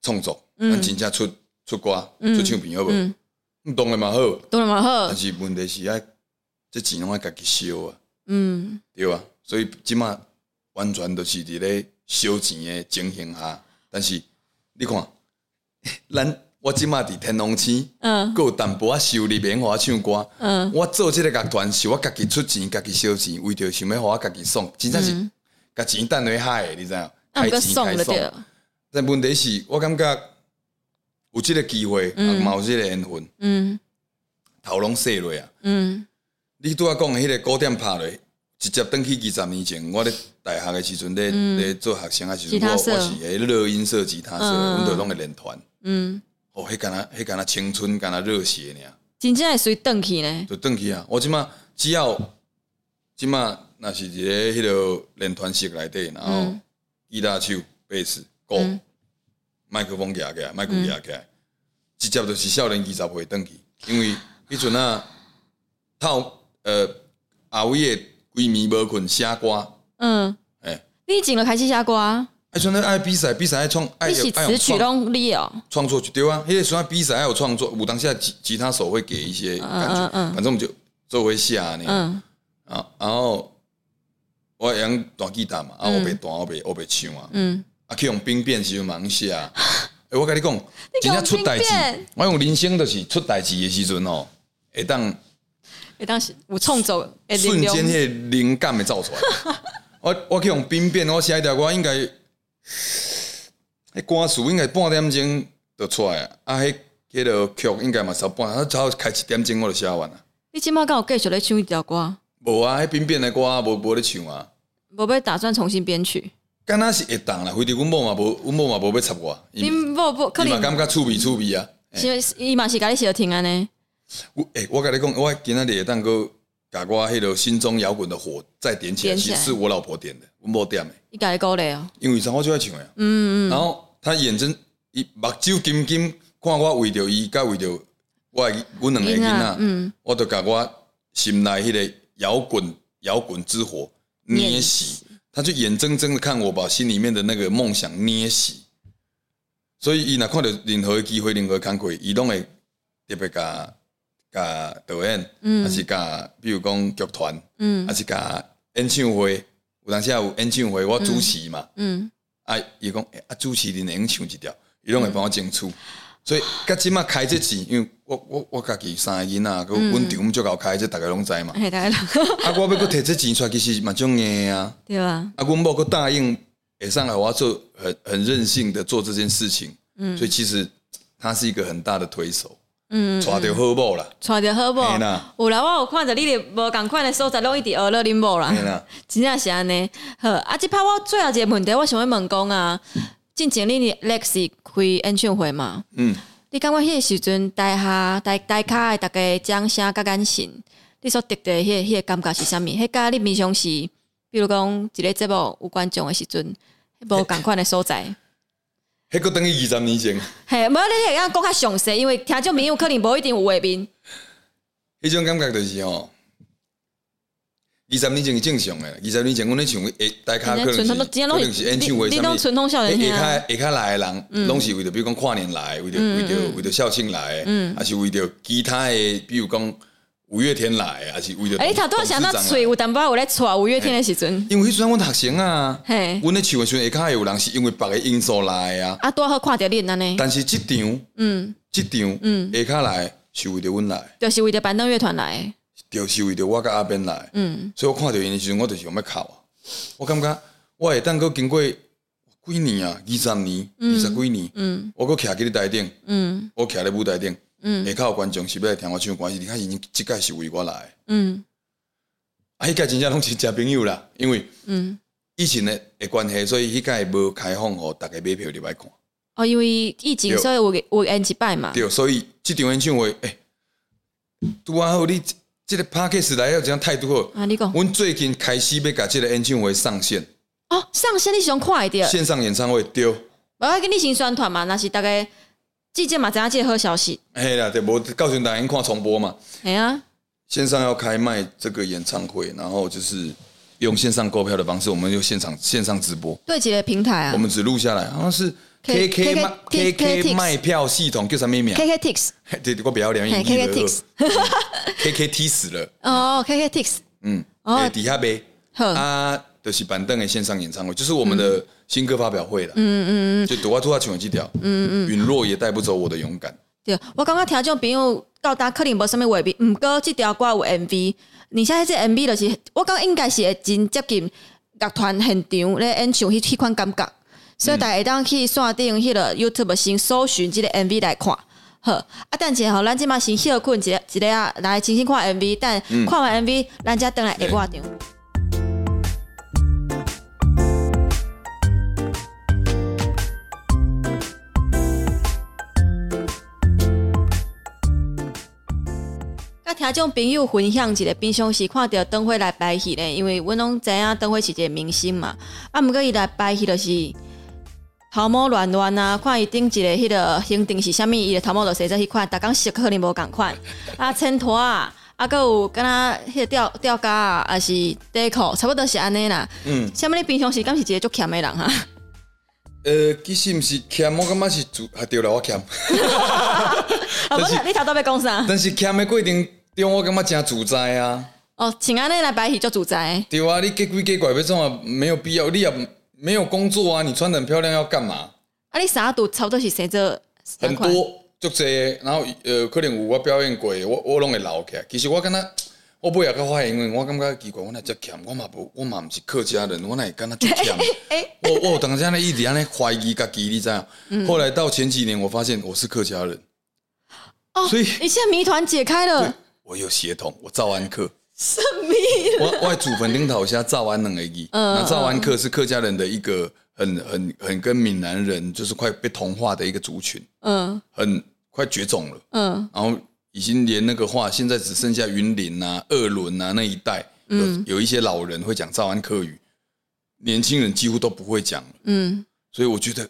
创作，咱、嗯、真正出出歌、嗯、出唱片好无？你当然嘛好，当然嘛好，但是问题是爱这钱拢爱家己烧啊，嗯，对吧？所以即马完全都是伫咧烧钱的情形下，但是你看，咱。我即马伫天龙星，嗯，佫有淡薄仔收入免互我唱歌，嗯，我做即个乐团是我家己出钱，家己烧钱，为着想要互我家己爽，真正是甲钱等于海，你知影？开钱开爽。但问题是我感觉有即个机会，也嘛有即个缘分，嗯，头拢洗落啊，嗯，你拄仔讲的迄个古典拍落，直接登去二十年前，我咧大学的时阵咧咧做学生的时阵，我我是诶乐音社吉他社，阮都拢会练团，嗯。哦，迄干那，迄干那青春，干那热血呢？真正会随转去呢？就转去啊！我即马只要即马那是一个迄个练团式内底，然后吉他手、贝斯、鼓、麦克风夹起来，麦克风夹起来，直接就是少年二十岁转去。因为迄阵啊，透呃后尾的闺蜜无困写歌。嗯，诶，你进了开始写歌？爱像那爱比赛，比赛爱创，爱词曲拢你哦，创作就对啊。迄个时阵比赛还有创作，有当下吉吉他手会给一些感觉，反正我们就做为下呢。嗯，啊，然后我用弹吉他嘛，啊，我袂弹，我袂我袂唱啊。嗯，啊，去用兵变时就忙下，欸、我跟你讲，真正出代志我用人生就是出代志的时阵哦，会当会当时有创作，瞬间迄个灵感会走出来。我我去用兵变，我写一条歌应该，迄歌词应该半点钟就出来啊，啊，迄迄个曲应该嘛差半，啊，只要开一点钟我就写完啊。你今麦敢有继续咧唱一条歌？无啊，迄边边的歌无无咧唱啊。无要打算重新编曲？敢若是会当啦，非得阮某嘛无，阮某嘛无要插我。你某不可能？嘛感觉趣味趣味啊。是伊嘛是甲你小听安尼。我诶，我甲你讲，我今仔日会当个甲我迄个心中摇滚的火再点起来，其实是我老婆点的，阮某点的。伊家己鼓励哦。因为啥我就爱唱呀。嗯嗯。然后他眼睁伊目睭金金看我为着伊，甲为着我阮两个囡仔，嗯，我就甲我心内迄个摇滚摇滚之火捏熄。他就眼睁睁的看我把心里面的那个梦想捏死，所以伊若看到任何机会、任何机会，伊拢会特别甲甲导演，嗯，还是甲比如讲剧团，嗯，还是甲演唱会，有当时有演唱会我主持嘛，嗯，啊，伊讲啊主持人能唱一条，伊拢会帮我争取。所以，甲即马开这钱，因为我我我家己三个囡仔，个阮丈母就搞开，这大家拢知嘛。啊，我要搁摕这钱出来，其实蛮种硬啊。对啊。啊，阮某搁答应，会上来我要做很很任性的做这件事情。嗯。所以其实他是一个很大的推手。嗯。带着好某啦。带着好某。有啦，我有看着你哋无共款的所在，拢一直学了恁某啦。真正是安尼。好，啊，即拍我最后一个问题，我想要问讲啊。进前你 Lexi 开演唱会嘛？嗯，你感觉迄个时阵台下台台卡的大家掌声甲感情，你所得的迄个迄个感觉是啥物？迄甲你平常时，比如讲一个节目有观众的时阵，无共款的所在。迄个等于二十年前。嘿，无你会讲较详细，因为听众朋友可能无一定有画面。迄种感觉就是吼。二十年前是正常诶，二十年前阮咧唱诶，大家可能是演唱会上面，下骹下骹来的人，拢是为着比如讲跨年来，为着为着为着校庆来，还是为着其他的，比如讲五月天来，还是为着。诶，他都想到吹，有淡薄有咧吹五月天的时阵。因为迄阵阮读生啊，阮咧唱的时阵，下骹有人是因为别个因素来啊。啊，多好看着恁安尼。但是这场，嗯，这场，嗯，下骹来是为着阮来，就是为着板凳乐团来。就是为着我甲阿边来，嗯，所以我看到因的时阵，我就是想要哭啊。我感觉我会当阁经过几年啊，二十年、二十几年，嗯，我搁徛伫你台顶，嗯，我徛喺舞台顶，嗯，下骹有观众是要来听我唱歌，是你看已经即届是为我来，嗯，啊，迄届真正拢是交朋友啦，因为，嗯，疫情的的关系，所以迄届无开放，互大家买票入来看。哦，因为疫情，所以有有演一摆嘛。对，所以即场演唱会，诶、欸，拄啊好你。即个 p a r k e s 来要怎样态度好？啊，你讲，我最近开始要甲即个演唱会上线。哦，上线你想快一点？线上演唱会丢。我要跟你先宣传嘛，那是大概季节嘛，怎样这个好消息？嘿啦，对，我告诉大家看重播嘛。哎呀，线上要开卖这个演唱会，然后就是用线上购票的方式，我们就现场线上直播。对，几个平台啊？我们只录下来，好像是。K K 卖 K K 卖票系统叫什么名？K K Tix。对，我比较了解。K K Tix。K K T 死了。哦，K K Tix。嗯。哦。底下呗。啊，就是板凳的线上演唱会，就是我们的新歌发表会了。嗯嗯嗯。就独我独我唱几条。嗯嗯。陨落也带不走我的勇敢。对，我刚刚听众朋友到达克林伯上面画面，唔过这条歌有 M V。你现在这 M V 就是，我刚应该是会真接近乐团现场咧演唱迄迄款感觉。所以大家会当去线顶迄个 YouTube 先搜寻这个 MV 来看，好啊。等下吼，咱即马先休困一个一个啊，来重新看 MV。等看完 MV，咱再等来下挂场。听众朋友分享一个平常时看到灯辉来拍戏咧，因为阮拢知影灯辉是一个明星嘛。啊，毋过伊来拍戏就是。头毛乱乱啊！看伊顶一个迄个形状是啥物，伊个头毛就生做迄款，逐工洗可能无共款。啊，衬托啊，啊，阁有敢若迄个吊吊架啊，还是短裤，差不多是安尼啦。嗯。啥物你平常时敢是一个足欠的人哈？呃，其实毋是欠，我感觉是主，还对了，我欠。啊，不是，你头都要讲啥？但是欠的过程中，我感觉真自在啊。哦，请安内来摆戏就自在。对啊，你给鬼假怪要怎啊？没有必要，你也。没有工作啊，你穿的很漂亮要干嘛？啊，你啥都差不多是谁做？很多足济，然后呃，可能有我表演过，我我拢会留起来。其实我感觉我尾仔较发现，因为我感觉奇怪，我那只欠，我嘛不，我嘛不是客家人，我那感觉就欠。我我有当时呢一直安尼怀疑家己，你知道？后来到前几年，我发现我是客家人。哦，所以你现在谜团解开了。我有血统，我赵安客。神秘。我我祖坟顶头下赵安两个字，那赵安客是客家人的一个。很很很跟闽南人就是快被同化的一个族群，嗯，很快绝种了，嗯，然后已经连那个话，现在只剩下云林啊、二仑啊那一带，嗯，有一些老人会讲赵安客语，年轻人几乎都不会讲，嗯，所以我觉得，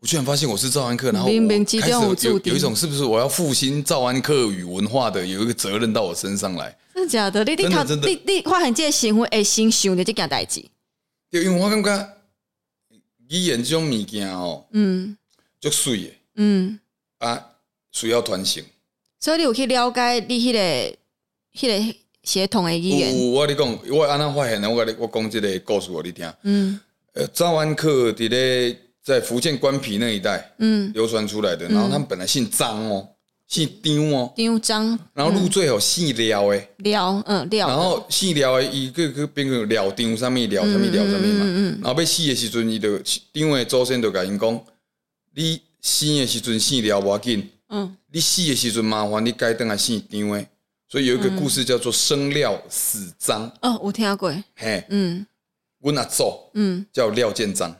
我居然发现我是赵安客，然后我开始有有一种是不是我要复兴赵安客语文化的有一个责任到我身上来？真的假的？你你他你你发现这个行为会先想的这件代志？对，因为我感觉。语言这种物件哦，嗯，足水的，嗯啊，需要传承。所以你有去了解你迄个、迄个协同的语言？有，我你讲，我安那发现的？我跟你我讲这个故事给你听。嗯，呃，赵安客伫咧在福建官皮那一带，嗯，流传出来的。然后他们本来姓张哦。姓张哦，张张，然后入赘哦，姓廖诶，廖，嗯廖，然后姓廖诶，伊个个变个廖张，啥物廖，啥物廖，啥物嘛，然后被死的时阵，伊就张诶祖先就甲因讲，你生的时阵姓廖无要紧，嗯，你死的时阵麻烦你改转来姓张诶，所以有一个故事叫做生廖死张，哦，我听过，嘿，嗯，阮阿祖，嗯，叫廖建章。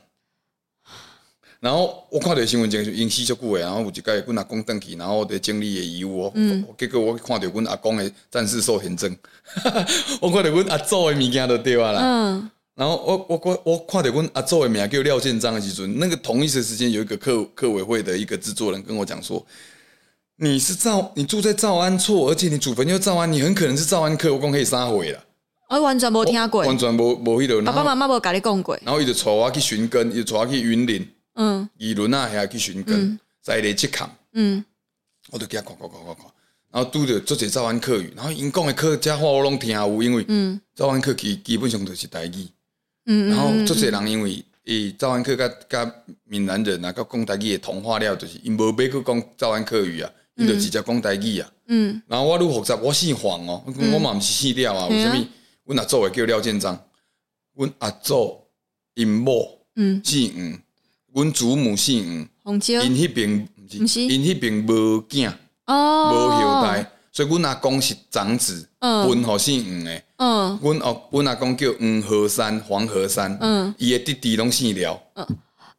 然后我看到新闻，就是因死足久诶，然后有一届阮阿公登去，然后伫整理诶遗物，嗯、结果我看到阮阿公诶战士寿田证，我看到阮阿祖诶物件都对啊啦。然后我我我看到阮阿祖诶名叫廖建章诶时阵，那个同一时时间有一个客客委会的一个制作人跟我讲说，你是赵，你住在赵安厝，而且你祖坟又赵安，你很可能是赵安客，我讲可以杀回了。我完全无听过，完全无无迄个。爸爸妈妈无甲你讲过。然后伊就带我去寻根，伊就带我去云林。嗯，议论啊，遐去寻根，在咧去看，嗯，我都给他看看看看看，然后拄着做些早安客语，然后因讲的客家话我拢听有，因为早安客基基本上都是台语，嗯，然后做些人因为伊早安客甲甲闽南人啊，甲讲台语的同化了，就是因无要去讲早安客语啊，因就直接讲台语啊，嗯，然后我愈复杂，我姓黄哦，我嘛毋是姓廖啊，为虾米？阮阿祖会叫廖建章，阮阿祖因某嗯。姓吴。阮祖母姓黄，因迄边毋是，因迄边无囝，哦。无后代，所以阮阿公是长子，分互姓黄诶。嗯，阮哦，阮阿公叫黄河山，黄河山，嗯，伊诶弟弟拢姓廖。嗯，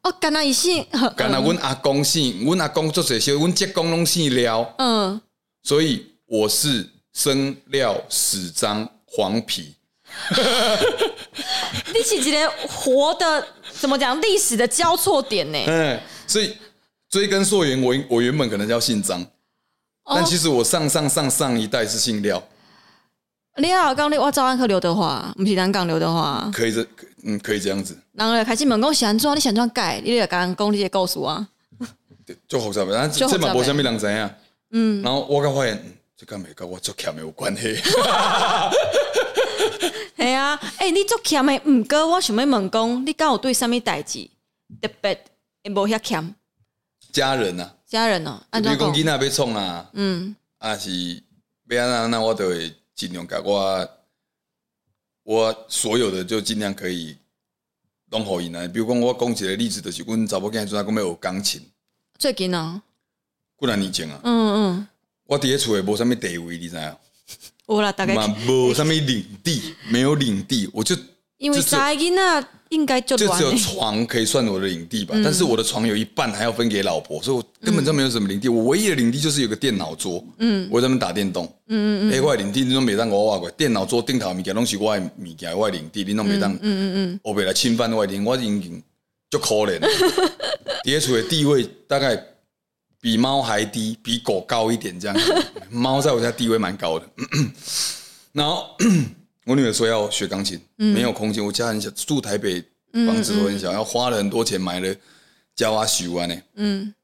哦，干那伊姓，干那阮阿公姓，阮阿公做这些，阮叔公拢姓廖。嗯，所以我是生廖死张黄皮。你是一个活的，怎么讲历史的交错点呢？哎，所以追根溯源，我我原本可能叫姓张，哦、但其实我上上上上一代是姓廖。你好，刚你我赵安客刘德华，不是南港刘德华，可以这嗯可以这样子。然后开始问讲想做，你想做改，你得刚刚讲这些告诉我。就复杂，但这嘛无啥物人知影。嗯，然后我刚发现，这跟没跟我做欠没有关系。系啊，哎、欸，你做欠的毋过，我想要问讲，你敢有对啥物代志？特别会无遐欠？家人啊，家人哦，比如讲囡仔要创啊，嗯，啊是要安怎，那我都会尽量甲我我所有的就尽量可以拢互因啊。比如讲，我讲一个例子，就是阮查某囝仔讲要学钢琴，最近啊，几若年前啊，嗯嗯，我伫咧厝诶无啥物地位，你知影？我啦，大概无啥物领地，没有领地，我就因为在那应该就就只有床可以算我的领地吧。但是我的床有一半还要分给老婆，所以我根本就没有什么领地。我唯一的领地就是有个电脑桌，嗯，我在那边打电动，嗯嗯嗯。我的领地你都没当我挖过，电脑桌顶头物件拢是我的物件，我的领地你都没当，嗯嗯嗯。我被来侵犯我的领地，我已经就可怜。叠出的地位大概。比猫还低，比狗高一点，这样。猫在我家地位蛮高的。然后我女儿说要学钢琴，没有空间。我家很小，住台北，房子都很小，要花了很多钱买了教啊修啊呢。嗯。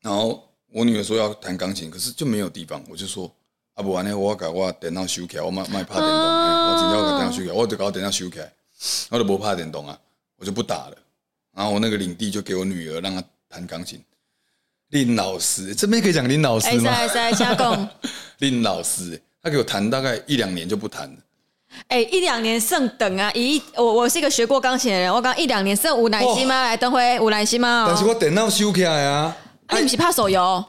然后我女儿说要弹钢琴，可是就没有地方。我就说啊，不完呢，我改我电脑修起来，我买买怕电动，我今天要把电脑修起来，我就搞电脑修起来，我就不怕电动啊，我就不打了。然后我那个领地就给我女儿，让她。弹钢琴。林老师，这边可以讲林老师吗？哎，加工。林老师，他给我弹大概一两年就不弹了。哎，一两年剩等啊！咦我我是一个学过钢琴的人，我刚一两年剩有耐心吗？来，等会有耐心吗？但是我电脑修起来啊。你不是怕手游？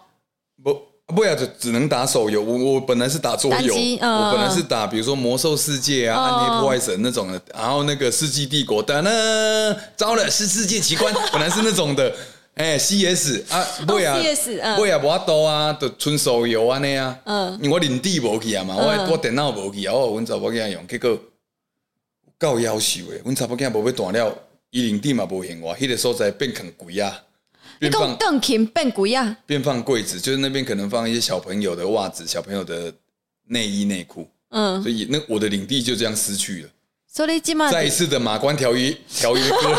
不，不要就只能打手游。我我本来是打桌游，我本来是打比如说魔兽世界啊、暗黑破坏神那种的，然后那个世纪帝国的呢，糟了，是世界奇观，本来是那种的。哎，C S 啊，不啊，不啊，无多啊，就纯手游安尼啊。嗯，因为我领地无去啊嘛，我我电脑无去啊，我阮查某囝用，结果够夭寿诶，阮查某囝无要断了，伊领地嘛无嫌我，迄个所在变很贵啊。变放钢琴变贵啊。变放柜子，就是那边可能放一些小朋友的袜子、小朋友的内衣内裤。嗯，所以那我的领地就这样失去了。所以再一次的马关条约 条约割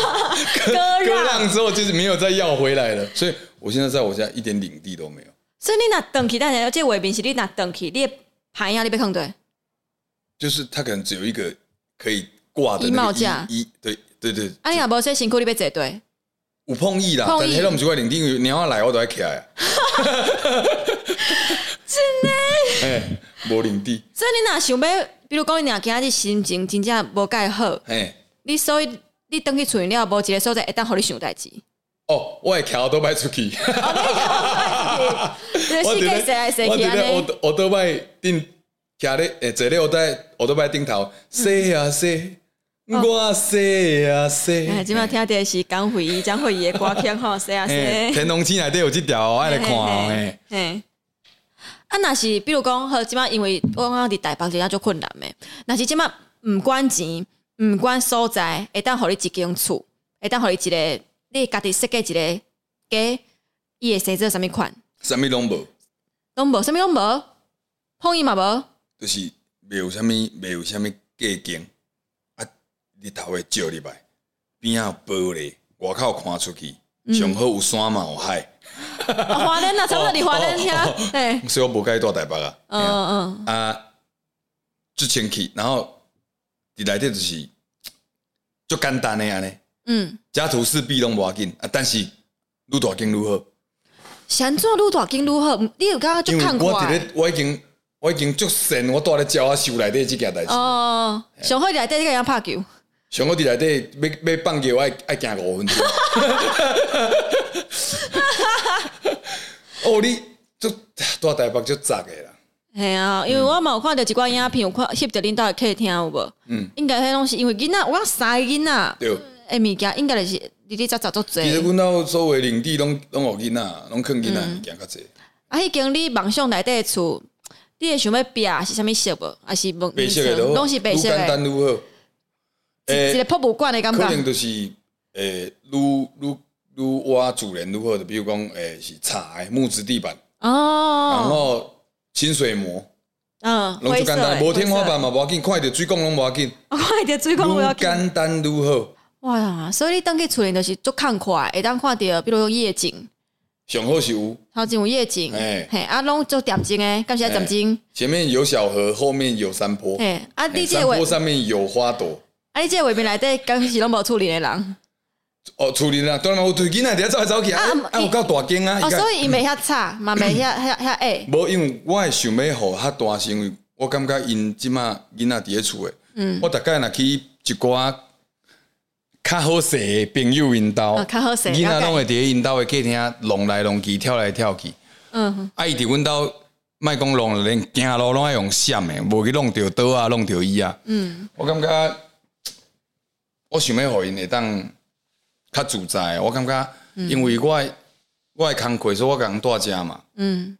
割割让之后，就是没有再要回来了。所以我现在在我家一点领地都没有。所以你拿登记，但是这卫兵是你拿登记，你牌呀，你被坑对。就是他可能只有一个可以挂的衣帽架，衣对对对。啊，你也无说辛苦你被坐对。有碰意啦，但是那种奇怪领地，你要来我都要起来。真的？哎，无领地。所以你若想要？比如讲，你若今日心情真正无介好，嘿，你所以你等去厝里了，无一个所在会当互你想代志。哦，我会桥都摆出去。我觉得，我觉得我我都摆顶徛咧，诶，坐咧我在我都摆顶头，洗啊洗，我洗啊洗。哎，今麦听的是江蕙姨，江蕙姨的歌曲吼，洗啊洗。天龙星内底有这条，我爱来看哦，嘿。啊，若是比如讲，好，即摆因为我讲伫台北真正足困难诶。若是即摆毋管钱，毋管所在，会当互你一间厝，会当互你一个，你家己设计一个家，伊会生做啥物款？啥物拢无，拢无，啥物拢无，碰伊嘛无，就是没有啥物，没有啥物隔间，啊，日头会照入来，边仔有玻璃，外口看出去，上好有山嘛有海。华联啊，差不多你华联听，对，所以我无该住台北啊。嗯嗯啊，就前去，然后伫内底就是足简单的安尼。嗯，家徒四壁拢无要紧啊，但是愈大间愈好。想做愈大间愈好，你有刚刚就看过啊？我已经我已经足神，我住咧鸟啊，收内底这件代志。哦，上好内底这个样拍球。上好伫内底要要放球，爱爱行五分钟。哦，你就大台北就杂个啦。系啊，因为我嘛有看到一寡影片，有看翕着恁兜的客厅有无？嗯，应该迄拢是因为囡仔，我三个囡仔，对，诶物件应该就是哩哩杂杂足济。其实阮兜周围领地拢拢互囡仔，拢囥囡仔物件较济。啊，迄间你梦想内底诶厝，你会想要壁是啥物色无？还是木？白色诶都好，拢是白色诶。简单如何。诶，一个博物馆诶感觉。可能就是诶，愈愈愈挖主人如何的，比如讲诶是茶木质地板。哦，然后清水膜，嗯，拢就简单，无天花板嘛，无要紧，看着水管拢无要紧，看着水管无要紧，简单如何。哇，所以你当去厝里就是足看快，会当看着，比如说夜景，上好是有，头前有夜景，哎，嘿，啊，拢做点睛诶，感谢点睛。前面有小河，后面有山坡，哎，啊，你这山坡上面有花朵，啊，你这画面内底刚是拢无处理的人。哦，处理啦，当然我对囡仔伫遐走来走去啊，啊有够大间啊，哦，所以伊袂遐差，嘛袂遐遐遐矮。无，因为我会想要互较大，是因为我感觉因即马囡仔伫咧厝诶，嗯，我大概若去一寡较好势诶朋友因兜，较好势，囡仔拢会伫咧因兜诶客厅弄来弄去，跳来跳去，嗯，啊伊伫阮兜卖讲弄连行路拢爱用闪诶，无去弄着刀啊，弄着伊啊，嗯，我感觉我想要互因会当。较自在，我感觉，因为我我的工课，所以我共带遮嘛。嗯，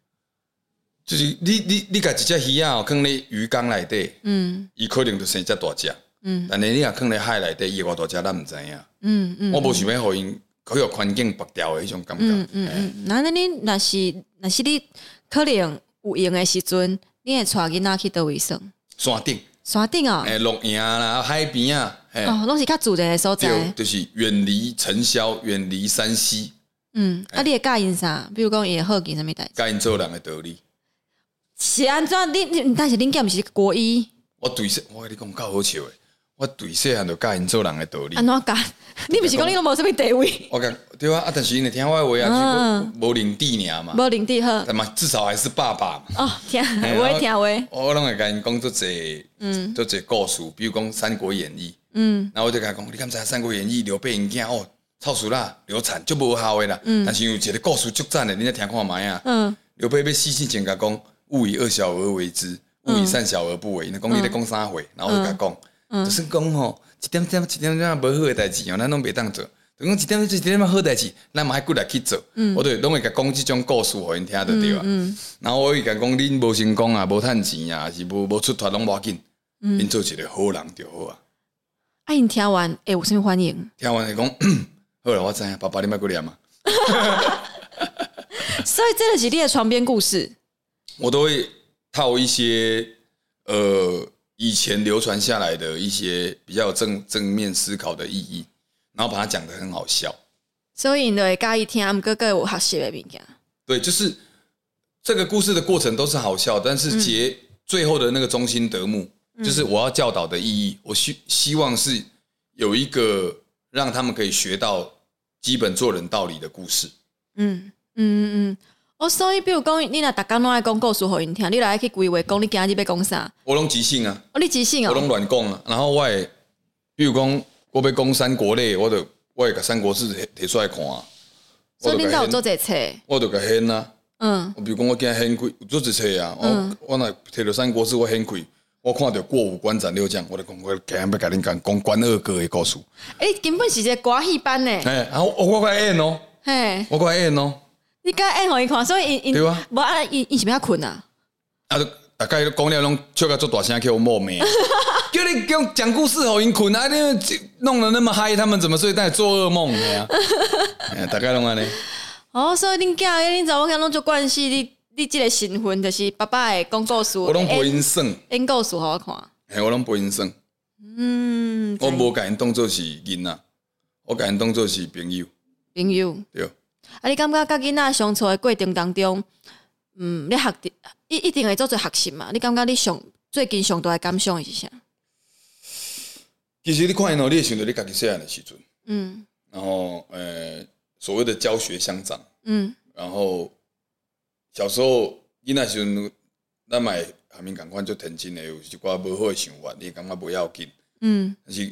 就是你你你家一只鱼啊，放咧鱼缸内底，嗯，伊可能就生只大只，嗯，但是你若放咧海内底，伊偌大只咱毋知影，嗯嗯，我无想要互因可有环境白掉的迄种感觉，嗯嗯嗯。那那你若是若是你可能有闲的时阵，你会带囡仔去倒位耍？山顶。山顶啊，诶，鹿营啦，海边啊，哦，拢是较自然的所在，就是远离尘嚣，远离山西。嗯，啊，你会教因啥？比如讲，伊会好奇啥物代？教因做人的道理。是安怎？你但是恁囝毋是国医？我对，我跟你讲够好笑诶。我对细汉就教因做人的道理。安怎教？你不是讲你都无什么地位？我讲对啊，啊，但是因为听我的话无领地尔嘛，无领地好。嘛，至少还是爸爸嘛。哦，听，我会听话。我拢会甲因讲做侪，嗯，做侪故事，比如讲《三国演义》。嗯，然后我就甲讲，你敢知《三国演义》刘备因囝哦，操死啦，流产就无效的啦。嗯，但是有一个故事足赞的，你来听看觅啊。嗯，刘备要死之前甲讲，勿以恶小而为之，勿以善小而不为。那讲你咧讲啥话？然后我就甲讲，就是讲吼。一点点一点点无好诶代志哦，咱拢袂当做。等讲一点点一点点好代志，咱嘛爱过来去做。嗯、我对拢会甲讲这种故事，互因听得对啊。嗯嗯、然后我会甲讲，恁无成功啊，无趁钱啊，是无无出头拢无要紧。嗯，恁做一个好人就好啊。啊，因听完，诶、欸，有啥物反应？听完会讲，好了，我知影，爸爸你莫过念啊。所以这个是你的床边故事。我都会套一些，呃。以前流传下来的一些比较正正面思考的意义，然后把它讲得很好笑，所以你会介意听哥哥有学习的物件。对，就是这个故事的过程都是好笑，但是结最后的那个中心德目，嗯、就是我要教导的意义，我希希望是有一个让他们可以学到基本做人道理的故事。嗯嗯嗯嗯。哦，所以比如讲，你若逐工拢爱讲故事互因听，你来去规划讲你今日要讲啥？我拢即兴啊！哦，你即兴啊！我拢乱讲啊！然后我会，比如讲，我要讲三国类，我就我会甲三国志摕出来看啊。所以恁家有做这册？我就甲献啊。嗯。比如讲，我今日献开做这册啊。嗯。我若摕着三国志，我献开，我看到过五关斩六将，我就讲我今日要甲恁讲讲关二哥的故事。诶，根本是一个歌戏班呢。哎，然后我我快演哦。嘿。我快演哦。你该按互伊看，所以因因无啊，伊伊是要困啊。啊，大概讲了拢笑甲做大声，叫我冒名，叫你讲讲故事互因困啊！你弄得那么嗨，他们怎么睡？在做噩梦的呀？大概拢安尼。哦，所以恁囝，恁查某囝拢做关系，你你这个身份就是爸爸的讲故事。我拢陪因耍，因故事互我看。嘿，我拢陪因耍。嗯，我无甲因当做是囡仔，我甲因当做是朋友。朋友。对。啊！你感觉甲囡仔相处的过程当中，嗯，你学的一一定会做做学习嘛？你感觉你上最近上大的感想是啥？其实你看因哦，你会想到你家己细汉的时阵，嗯，然后呃、欸，所谓的教学相长，嗯，然后小时候囡仔时阵，咱买下面赶快就腾亲的，有一寡无好的想法，你感觉不要紧，嗯，但是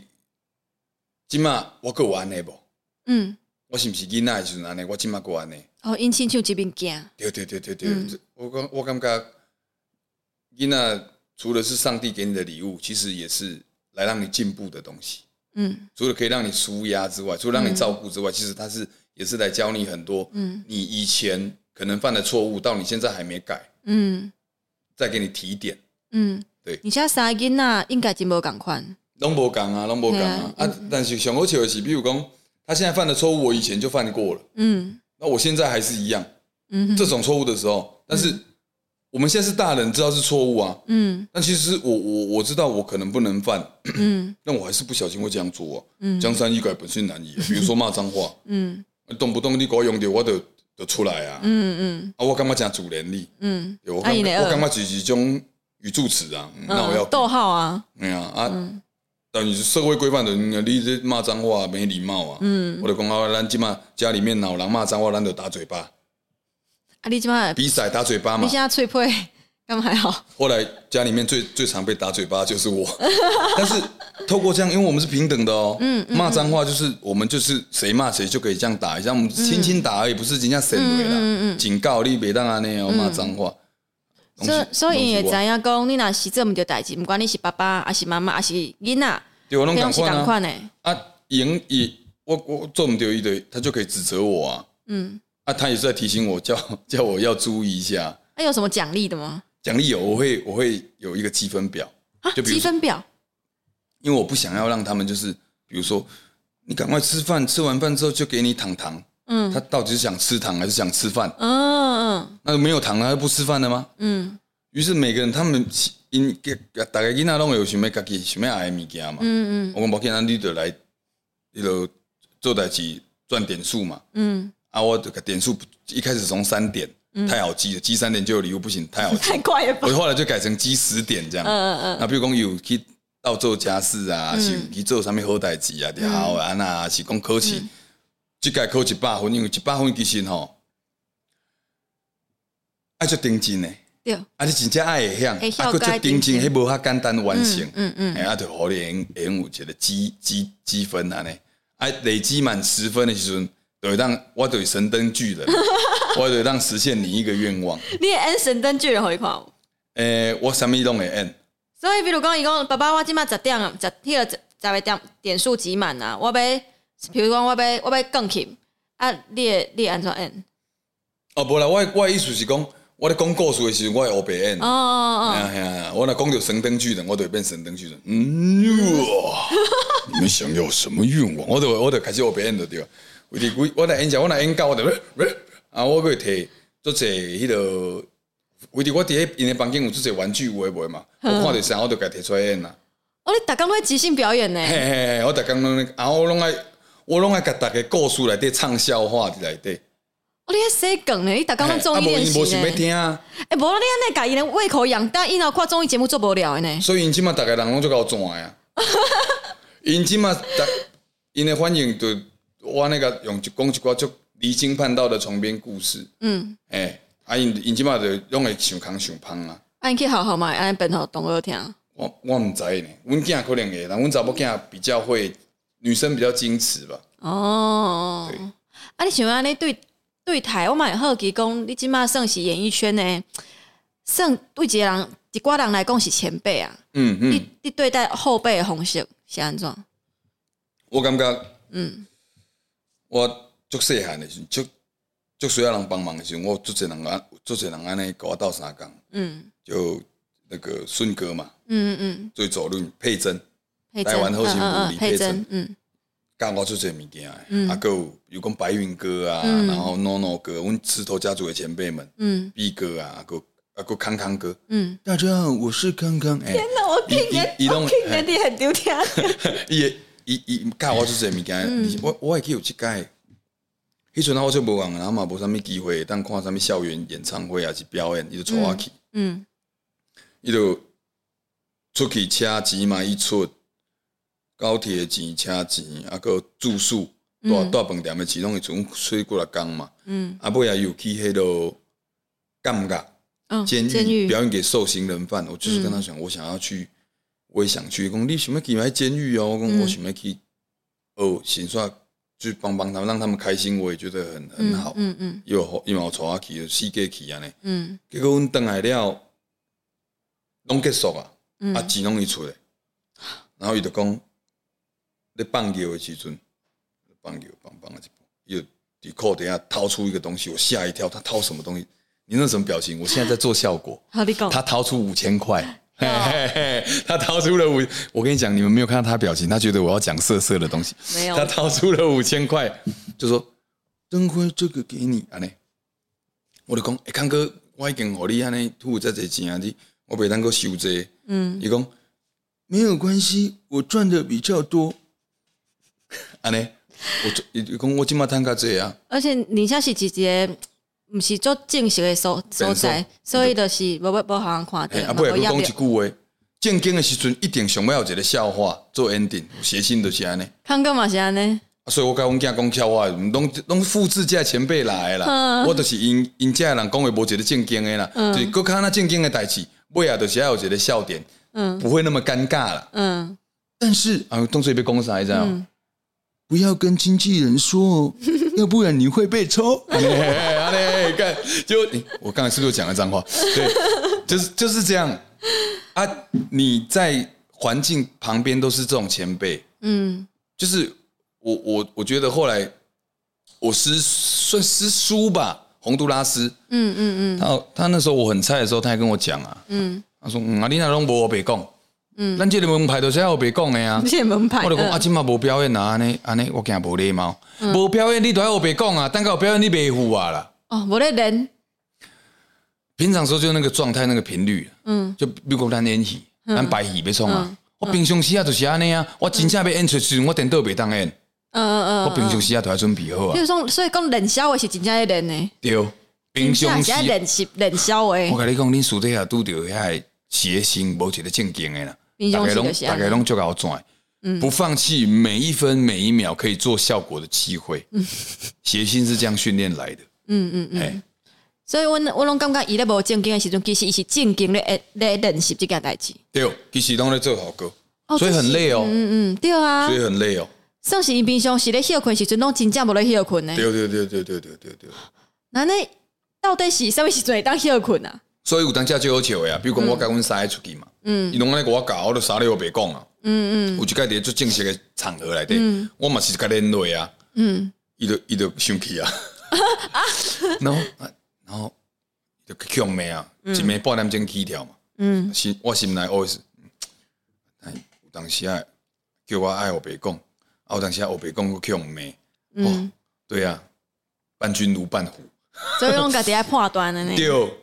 今嘛我够安尼无，嗯。我是毋是囡仔的时阵安尼？我即马过安尼。哦，因亲像这边行。对对对对对，嗯、我感我感觉囡仔除了是上帝给你的礼物，其实也是来让你进步的东西。嗯。除了可以让你舒压之外，除了让你照顾之外，嗯、其实他是也是来教你很多。嗯。你以前可能犯的错误，到你现在还没改。嗯。再给你提点。嗯。对。你现在三个囡仔应该真无共款。拢无共啊，拢无共啊。啊，但是上好笑的是，比如讲。他现在犯的错误，我以前就犯过了。嗯，那我现在还是一样。嗯哼，这种错误的时候，但是我们现在是大人，知道是错误啊。嗯，但其实我我我知道我可能不能犯。嗯，但我还是不小心会这样做啊。嗯，江山易改，本性难移。比如说骂脏话。嗯，动不动你给我用掉，我就就出来啊。嗯嗯。啊，我干嘛讲主连力？嗯，我干我干嘛只是种语助词啊？那我要逗号啊。没有啊。但你是社会规范的，你这骂脏话没礼貌啊！嗯，我就讲啊，咱起码家里面老人骂脏话，咱就打嘴巴。啊，你起码比赛打嘴巴嘛？你现在脆配干嘛还好？后来家里面最最常被打嘴巴就是我，但是透过这样，因为我们是平等的哦。嗯，骂脏话就是我们就是谁骂谁就可以这样打一下，我们轻轻打而已，不是人家审为了警告你别当啊那样骂脏话。所所以也知影讲，你若是做唔对代志，不管你是爸爸还是妈妈还是囡仔，对我拢同款呢。啊，赢也我我做唔对伊的，他就可以指责我啊。嗯，啊，他也是在提醒我，叫 叫我要注意一下。那有什么奖励的吗？奖励有，我会我会有一个积分表啊，就积分表。因为我不想要让他们就是，比如说你赶快吃饭，吃完饭之后就给你糖糖。嗯，他到底是想吃糖还是想吃饭？嗯嗯，那没有糖他就不吃饭了吗？嗯，于是每个人他们因大概囡仔拢有想要家己想要爱的物件嘛。嗯嗯，我讲无见咱你得来，你就做代志赚点数嘛。嗯，啊，我这个点数一开始从三点，太好积了，积三点就有礼物不行，太好积，太快了。我后来就改成积十点这样。嗯嗯嗯，那比如讲有去到做家事啊，是去做啥物好代志啊，然后啊那是讲考试，即届考一百分，因为一百分其实吼，爱做定真诶。对，啊，你真正爱会晓，啊，佫做定真，迄无遐简单完成，嗯嗯，哎，啊，就互你会会有一个积积积分安尼，啊，累积满十分的时阵，就会当我就会神灯巨人，我就会当实现你一个愿望。你会按神灯巨人互伊看？诶，我啥物拢会按。所以，比如讲，伊讲爸爸，我即满十点啊，十迄个十十个点点数集满啊，我要，比如讲，我要我要钢琴，啊，你会你会安怎按？哦，无啦，我我意思是讲。我咧讲故事的时候，我会黑白演。哦哦哦，我若讲到神灯巨人，我就会变神灯巨人。嗯哇，你们想要什么愿望？我就我就开始黑白演就对了。为滴我我来演讲，我来演讲，我就啊，我会摕做者迄个，为滴我伫迄因的房间有做者玩具有诶无嘛？我看到啥我就甲摕出来演啦。哦，你逐工拢即兴表演呢？嘿嘿，我逐工拢，然后我拢爱我拢爱甲逐个故事内底唱笑话伫内底。我你还写梗呢？你打刚刚综艺练习呢？哎，无你安尼家己的胃口养大，因后看综艺节目做不了呢。所以因即马逐个人拢做够转啊。因即马逐 因的反应，就我那个用一讲一寡就离经叛道的床边故事。嗯。哎，啊因因即马就用来想康想芳啊。啊，你去好好嘛，安尼本头同学听。我我毋知呢，阮囝可能会，但阮查某囝比较会，女生比较矜持吧。哦。对。啊，你想安尼对？对台我蛮好奇，讲你即马算是演艺圈呢，算对一个人一寡人来讲是前辈啊。嗯嗯。你你对待后辈的方式是安怎？我感觉，嗯，我足细汉的时，足足需要人帮忙的时候，我足侪人安，足侪人安尼跟我斗相共。嗯。就那个顺哥嘛。嗯嗯嗯。最走路佩珍，台湾后勤部李佩珍。嗯。教我做这物件，啊，还有有讲白云哥啊，然后 NONO 哥，阮石头家族的前辈们，嗯，B 哥啊，还有还有康康哥，嗯，大家好，我是康康。天哪，我听你，我听你，你很丢脸。伊伊伊教我做这物件，我我会记有一届，迄阵啊，我就无讲，然后嘛无啥物机会，当看啥物校园演唱会啊，是表演，伊就带我去，嗯，伊就出去车钱嘛，一出。高铁钱、车钱，啊个住宿，大大饭店的钱，拢会从吹过来讲嘛。嗯，啊，尾也有去迄个甘甲监狱表演给受刑人犯。我就是跟他讲，我想要去，我也想去。讲你想要去买监狱哦？我讲我想要去哦，先说就帮帮他们，让他们开心，我也觉得很很好。嗯嗯，有因为我带我去，四个去安尼。嗯，结果阮等来了，拢结束啊，啊钱拢伊出来，然后伊就讲。在放球的时阵，放球放放了一步，又底裤等下掏出一个东西，我吓一跳。他掏什么东西？你那什么表情？我现在在做效果。他掏出五千块，他掏出了五。我跟你讲，你们没有看到他表情，他觉得我要讲色色的东西。没有。他掏出了五千块，就说：“灯辉，这个给你。”安尼，我就讲：“哎，康哥，我已经和你安尼吐在这钱啊，你我袂当够收这。”嗯。伊讲没有关系，我赚的比较多。安尼，我讲我今麦谈个这啊，而且你像是直接毋是做正式的所所在，所以就是无无好人看的。啊，不会讲一句话，正经的时阵一定想要有一个笑话做 ending，写信就是安尼。康哥嘛是安尼，所以我甲阮囝讲笑话，拢拢复制这前辈来的啦。我就是因因这人讲话无一个正经的啦，就搁看那正经的代志，尾啊就是要有一个笑点，嗯，不会那么尴尬啦，嗯。但是啊，动作被公司还这样。不要跟经纪人说哦，要不然你会被抽。阿嘞，看，就我刚才是不是讲了脏话？对，就是就是这样啊！你在环境旁边都是这种前辈，嗯，就是我我我觉得后来我师算师叔吧，洪都拉斯，嗯嗯嗯，他他那时候我很菜的时候，他还跟我讲啊，嗯，他说啊，你那拢无白讲。嗯，咱这个门派都是要白讲的呀。这门派，我就讲啊，今嘛无表演啊，安尼安尼，我惊无礼貌。无表演你都要白讲啊，等到有表演你袂赴啊啦。哦，无咧练。平常时候就那个状态，那个频率，嗯，就比如讲咱演戏，咱排戏要创啊。我平常时啊就是安尼啊，我真正要演出时，我电脑袂当演。嗯嗯嗯。我平常时啊都要准备好啊。比如说，所以讲练肖的是真正要练的。对，平常时练习练肖的。我跟你讲，你私底下拄着遐谐星，无一个正经的啦。平大概拢常时就是大概拢就搞转，不放弃每一分每一秒可以做效果的机会。谐星是这样训练来的。嗯嗯嗯。哎，所以我我拢感觉伊咧无正经的时阵，其实伊是正经咧咧练习这件代志。对，其实拢咧做好歌，所以很累哦。嗯嗯，对啊，所以很累哦。算是伊平常时咧休困时阵，拢真正无咧休困呢。对对对对对对对对。那那到底是啥物时阵会当休困啊？所以有当家就有笑的啊，比如讲我甲阮三个出去嘛，嗯，伊拢安尼甲我教，我都啥哩都袂讲啊，嗯嗯，有一个伫做正式的场合内底，我嘛是甲连累啊，嗯，伊就伊就生气啊，然后然后就强骂啊，一暝半点钟起跳嘛，嗯，心我心内 always，有当时啊叫我爱我白讲，啊有当时啊我白讲佫强骂，哦，对啊，伴君如伴虎，所以拢家己爱判断的呢。对。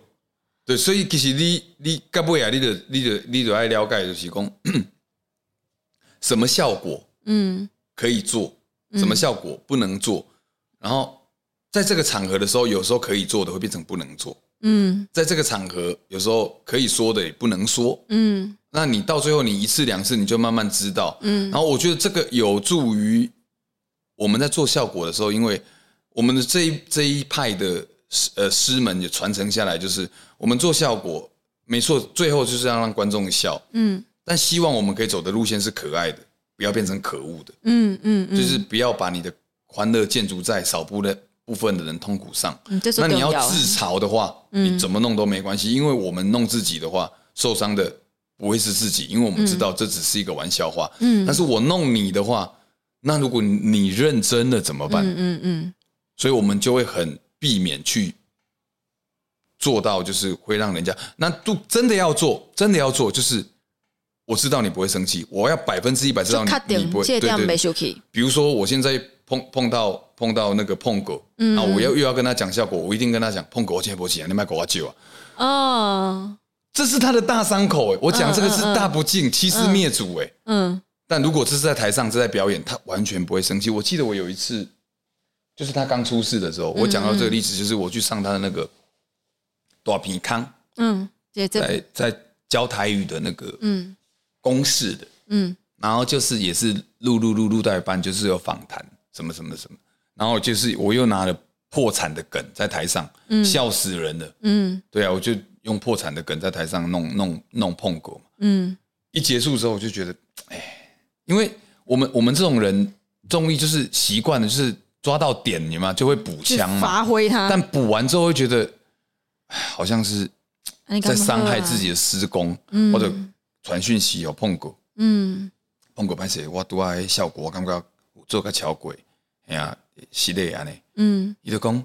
对，所以其实你你到尾啊，你就你就你就爱了解，就是讲 什么效果，嗯，可以做，什么效果不能做，然后在这个场合的时候，有时候可以做的会变成不能做，嗯，在这个场合有时候可以说的也不能说，嗯，那你到最后你一次两次你就慢慢知道，嗯，然后我觉得这个有助于我们在做效果的时候，因为我们的这一这一派的。师呃，师门也传承下来，就是我们做效果没错，最后就是要让观众笑，嗯，但希望我们可以走的路线是可爱的，不要变成可恶的，嗯嗯，嗯。就是不要把你的欢乐建筑在少部的部分的人痛苦上。嗯、那你要自嘲的话，嗯、你怎么弄都没关系，因为我们弄自己的话，受伤的不会是自己，因为我们知道这只是一个玩笑话，嗯，但是我弄你的话，那如果你认真了怎么办？嗯嗯，嗯。所以我们就会很。避免去做到，就是会让人家那都真的要做，真的要做，就是我知道你不会生气，我要百分之一百知道你你不会。对对对。比如说，我现在碰碰到碰到那个碰狗，然后我要又要跟他讲效果，我一定跟他讲碰狗，我接不起啊，你卖狗我救啊。哦，这是他的大伤口哎，我讲这个是大不敬，欺师灭祖哎。嗯。但如果这是在台上，这是在表演，他完全不会生气。我记得我有一次。就是他刚出事的时候，我讲到这个例子，就是我去上他的那个大鼻康，嗯，在在教台语的那个嗯。公式的嗯，然后就是也是录录录录带班，就是有访谈什么什么什么，然后就是我又拿了破产的梗在台上，嗯，笑死人了，嗯，对啊，我就用破产的梗在台上弄弄弄碰狗嘛，嗯，一结束之后我就觉得，哎，因为我们我们这种人综艺就是习惯的，就是。抓到点你嘛就会补枪嘛，发挥它。但补完之后会觉得，好像是在伤害自己的施工，或者传讯息有碰过，嗯，碰过拍摄我都爱效果，我感觉做个桥轨，哎呀，是的安尼，嗯，伊就讲，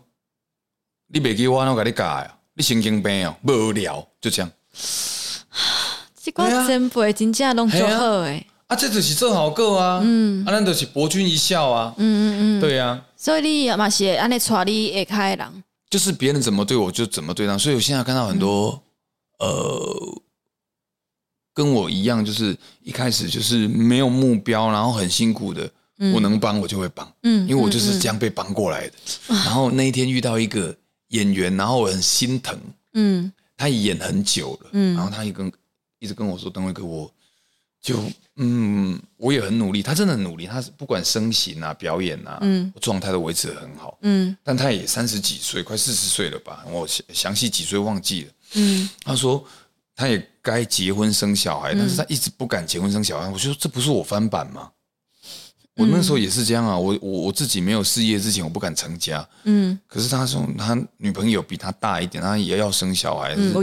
你袂记我我甲你教啊，你神经病哦，无聊，就这样。这个前辈真正拢做好诶。啊，这就是做好个啊，嗯，啊，咱就是博君一笑啊，嗯嗯嗯，对呀、啊，所以你嘛是安尼带你下开人，就是别人怎么对我就怎么对他，所以我现在看到很多，嗯、呃，跟我一样，就是一开始就是没有目标，然后很辛苦的，嗯、我能帮我就会帮，嗯，因为我就是这样被帮过来的。然后那一天遇到一个演员，然后我很心疼，嗯，他演很久了，嗯，然后他一跟一直跟我说，等会哥，我就。嗯，我也很努力，他真的很努力，他是不管身形啊、表演啊，嗯，状态都维持的很好，嗯，但他也三十几岁，快四十岁了吧？我详详细几岁忘记了，嗯，他说他也该结婚生小孩，但是他一直不敢结婚生小孩。我就说这不是我翻版吗？我那时候也是这样啊，我我我自己没有事业之前，我不敢成家，嗯，可是他说他女朋友比他大一点，他也要生小孩，嗯，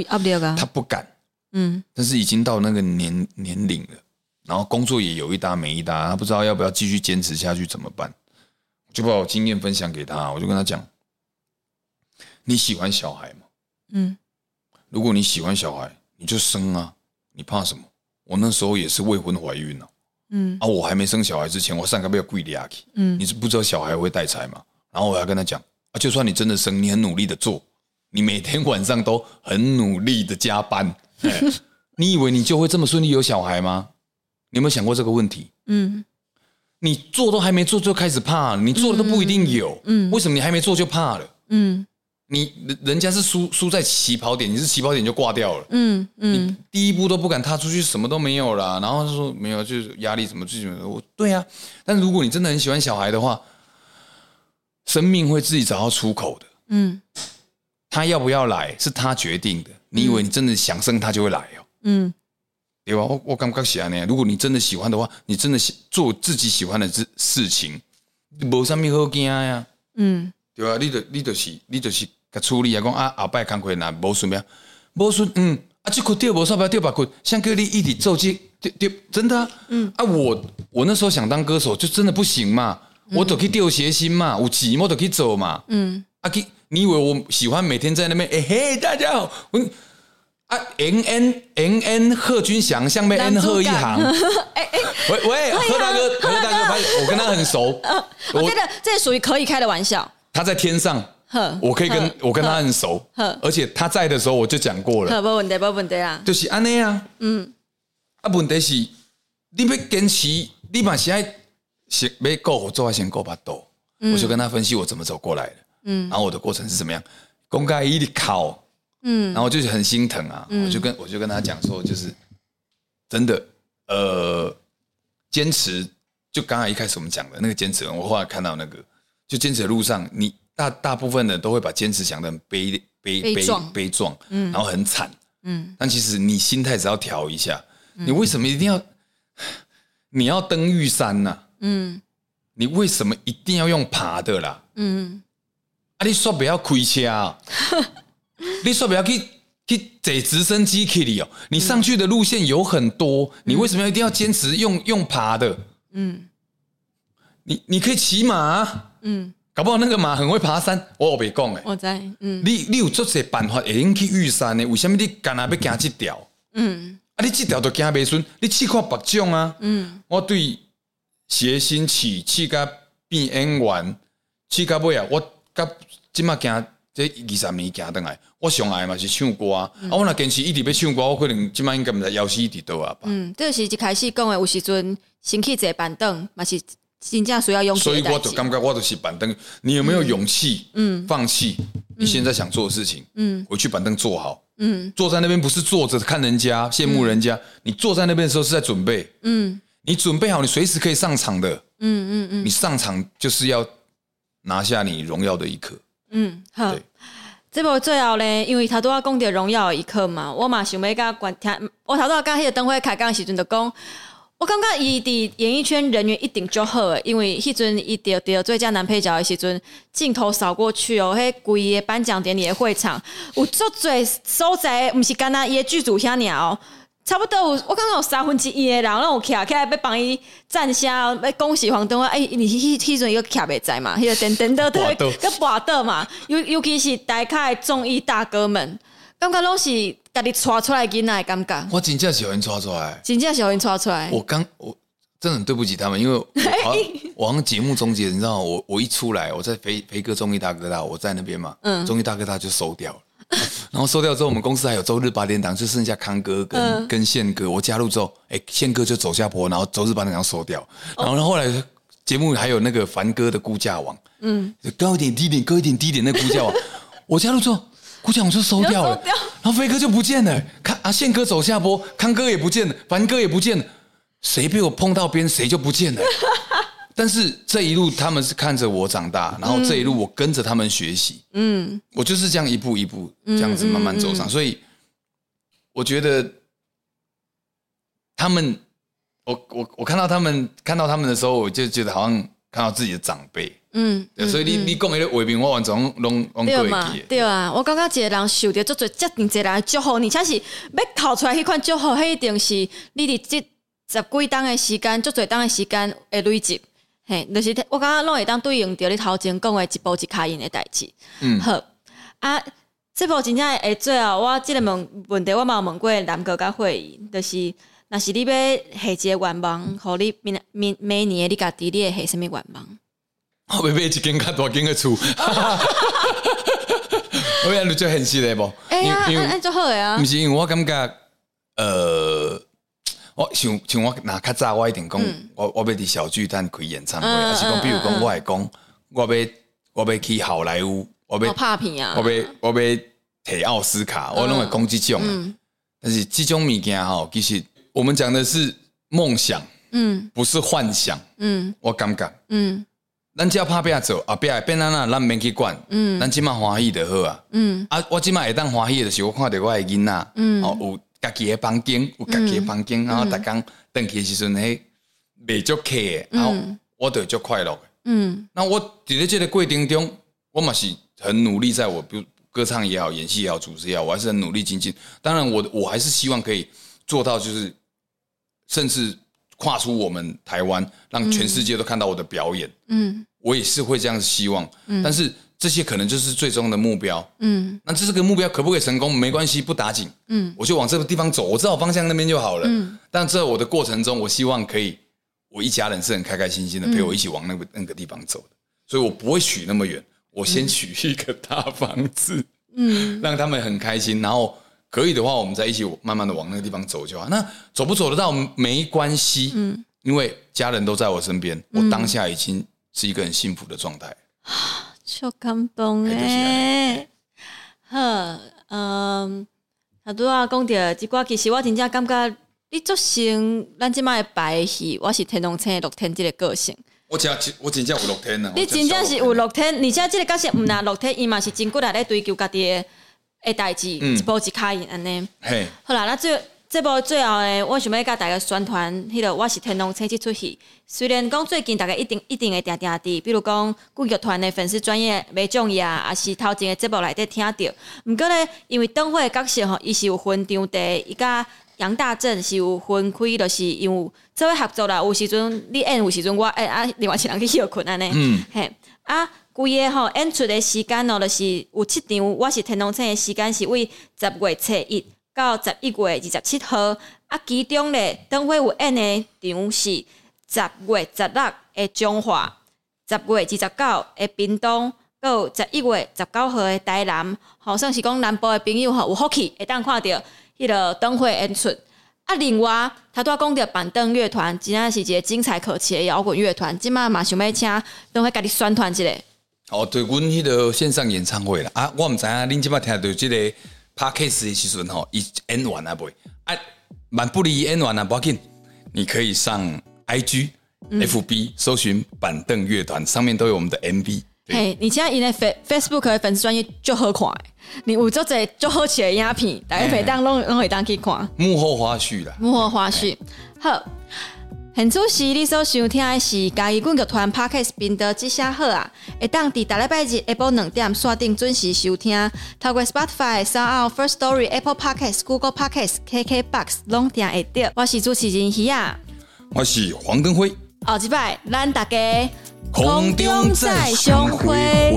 他不敢，嗯，但是已经到那个年年龄了。然后工作也有一搭没一搭，他不知道要不要继续坚持下去怎么办？就把我经验分享给他，我就跟他讲：你喜欢小孩吗？嗯，如果你喜欢小孩，你就生啊，你怕什么？我那时候也是未婚怀孕呢，嗯啊，我还没生小孩之前，我上个月跪下去，嗯，你是不知道小孩会带财吗？然后我还跟他讲啊，就算你真的生，你很努力的做，你每天晚上都很努力的加班，你以为你就会这么顺利有小孩吗？你有没有想过这个问题？嗯，你做都还没做就开始怕了，你做了都不一定有。嗯，为什么你还没做就怕了？嗯，你人人家是输输在起跑点，你是起跑点就挂掉了。嗯嗯，你第一步都不敢踏出去，什么都没有了。然后他说没有，就是压力什么最什么。我对啊，但如果你真的很喜欢小孩的话，生命会自己找到出口的。嗯，他要不要来是他决定的。你以为你真的想生他就会来哦？嗯，对吧？我我感觉是安尼，如果你真的喜欢的话，你真的做自己喜欢的事事情，没什么好惊呀。嗯，对吧？你就你就是你就是。甲处理啊，讲啊后摆工课若无顺咩？无顺，嗯，啊，这课掉无煞不要掉别课，像叫你一直做这掉掉，真的啊，嗯啊，我我那时候想当歌手，就真的不行嘛，嗯、我都去掉谐星嘛，有钱我都去走嘛，嗯，啊，去，你以为我喜欢每天在那边？哎、欸、嘿，大家好，我啊，N N N N 贺军翔，像被 N 贺一航，哎哎，喂喂，贺大哥，贺大哥，我跟他很熟，我觉得这属于可以开的玩笑，他在天上。我可以跟我跟他很熟，而且他在的时候我就讲过了。没问题，没问题啊。就是安尼啊。嗯。啊，问题是，你要坚持，你嘛是爱先要顾好做，先顾巴肚。我就跟他分析我怎么走过来的。嗯。然后我的过程是怎么样？公开一直考。嗯。然后就是很心疼啊，我就跟我就跟他讲说，就是真的，呃，坚持。就刚才一开始我们讲的那个坚持，我后来看到那个，就坚持的路上你。大大部分的都会把坚持想的很悲悲悲悲壮，嗯，然后很惨，嗯，但其实你心态只要调一下，嗯、你为什么一定要你要登玉山呢、啊？嗯，你为什么一定要用爬的啦？嗯，啊，你说不要开车、啊，你说不要去去坐直升机去的哦，你上去的路线有很多，嗯、你为什么要一定要坚持用用爬的？嗯，你你可以骑马、啊，嗯。搞不好那个马很会爬山，我我别讲诶。我在，嗯。你你有做些办法会用去玉山呢？为什么你干那要行这条？嗯。啊，你这条都行未顺，你试看别种啊。嗯。我对谐星起起甲变演员，起甲尾啊，我甲即马行这二十年行转来，我上爱嘛是唱歌啊。啊，我若坚持一直要唱歌，我可能即马应该毋知夭死一直倒啊吧。嗯，这是一开始讲诶，有时阵先去坐板凳嘛是。真正需要勇气，所以我就感觉我就是板凳。你有没有勇气？嗯，放弃你现在想做的事情。嗯，回去板凳坐好。嗯，坐在那边不是坐着看人家羡慕人家，你坐在那边的时候是在准备。嗯，你准备好，你随时可以上场的。嗯嗯嗯，你上场就是要拿下你荣耀的一刻。嗯，好。对，这部最后呢，因为他都要讲到荣耀的一刻嘛，我嘛想要甲观听，我头拄仔甲迄个灯会开讲时阵就讲。我感觉伊伫演艺圈人缘一定就好诶，因为迄阵伊得得最佳男配角的时阵，镜头扫过去哦，迄规个颁奖典礼的会场有足侪所在，毋是干那伊个剧组遐尔哦，差不多有我刚刚有三分之一的人拢有徛起来要帮伊赞声，要恭喜黄东啊。哎、欸，你迄迄阵伊个徛袂在嘛？迄个等等的对，个跋倒嘛，尤尤其是台下综艺大哥们，感觉拢是。家己带出来囡仔，感觉。我真正是有人带出来，真正是有人带出来。我刚我真的很对不起他们，因为我 我好像节目终结，你知道？我我一出来，我在飞飞哥综艺大哥大，我在那边嘛，嗯，综艺大哥大就收掉了。然后收掉之后，我们公司还有周日八点档，就剩下康哥跟、嗯、跟宪哥。我加入之后，哎、欸，宪哥就走下坡，然后周日八点档收掉。然后后来节目还有那个凡哥的估价网，嗯，高一点低一点，高一点低一点那估价网，我加入之后。估价我就收掉了，掉然后飞哥就不见了，康啊，宪哥走下坡，康哥也不见了，凡哥也不见了，谁被我碰到边，谁就不见了。但是这一路他们是看着我长大，然后这一路我跟着他们学习，嗯，我就是这样一步一步这样子慢慢走上，所以我觉得他们，我我我看到他们看到他们的时候，我就觉得好像看到自己的长辈。嗯，所以你你讲的画面，我完全拢拢过去。对嘛？对啊，我感觉一个人受着足多遮尔济人祝福，而且是要考出来迄款祝福，迄一定是你伫这十几档的时间，足多档的时间会累积。嘿，就是我感觉拢会当对应着你头前讲的一步一脚印的代志。嗯，好啊，这部真正会最后，我即个问问题，我嘛有问过南哥甲会议，就是若是你要下一个愿望，互你明明每年你家己你会下什么愿望？我要买一间较大间的厝，我讲你最现实的无？哎呀，那就好呀。不是因为我感觉，呃，我像像我那较早，我一定讲，我我要伫小巨蛋开演唱会，还是讲，比如讲，我会讲，我要我要去好莱坞，我要拍片啊，我要我要摕奥斯卡，我拢会讲即种。嗯，但是即种物件吼，其实我们讲的是梦想，嗯，不是幻想，嗯，我感觉，嗯，咱只要拍拼做，后壁会变安怎，咱免去管，嗯，咱即满欢喜就好啊，嗯，啊，我即满会当欢喜的就是我看到我的囡仔，嗯，哦，有家己的房间，有家己的房间，然后逐工登去的时阵，嘿，未足客的，然后我就足快乐，嗯，那我伫咧这个过程中，我嘛是很努力，在我比如歌唱也好，演戏也好，主持也好，我还是很努力精进。当然我，我我还是希望可以做到，就是甚至跨出我们台湾，让全世界都看到我的表演。嗯，我也是会这样希望。嗯，但是这些可能就是最终的目标。嗯，那这个目标可不可以成功？没关系，不打紧。嗯，我就往这个地方走，我知道方向那边就好了。嗯，但在我的过程中，我希望可以，我一家人是很开开心心的陪我一起往那个那个地方走的，所以我不会许那么远。我先许一个大房子，嗯，让他们很开心，然后可以的话，我们再一起慢慢的往那个地方走就好。那走不走得到没关系，嗯，因为家人都在我身边，我当下已经是一个很幸福的状态。超感动诶！呵，嗯，他都要讲到这个，其实我真正感觉你做成咱即摆的白戏，我是天龙星的乐天即个个性。我真我真正有六天啊！你真正是有六天，而且这个角色唔拿六天，伊嘛是真骨力咧追求家己的诶代志，一步一卡印安尼。嘿，好啦，那最这部最后诶，我想要甲大家宣传，迄个我是天龙星这出戏。虽然讲最近大家一定一定会定定伫，比如讲古剧团的粉丝专业没重要，也是头前的节目内底听到。毋过咧，因为灯会的角色吼，伊是有分场地，伊甲。杨大正是有分开，就是因为这位合作啦。有时阵你演，有时阵我演啊，另外一人去休困安尼。嗯，嘿啊，规个吼演出的时间哦，就是有七场。我是天龙星的时间是为十月初一到十一月二十七号。啊，其中咧灯会有演的场是十月十六的彰化，十月二十九的屏东，到十一月十九号的台南。好像是讲南部的朋友吼有福气会当看到。迄个灯会演出啊，另外他都要讲到板凳乐团，真正是一个精彩可期的摇滚乐团。今麦嘛想要请灯会家己宣传一下。哦，对，阮迄个线上演唱会啦啊，我毋知影恁即麦听到即个 podcast 的时阵吼，伊演完啊未？啊，蛮不离演完啊，不要紧，你可以上 IG、嗯、FB 搜寻板凳乐团，上面都有我们的 MV。嘿，你现在因为 Facebook 的粉丝专业就好看，你有做者就好起来影片，大家每当拢拢会当去看。幕后花絮啦，幕后花絮。好，现主时你所收听的是嘉义滚乐团 Podcast 频道之声好啊，会当伫大礼拜日下晡两点锁定准时收听，透过 Spotify、Sound、First Story、Apple Podcast、Google Podcast、KKBox 拢听会到。我是主持人希亚，我是黄根辉。后一摆，咱大家。空中再相会。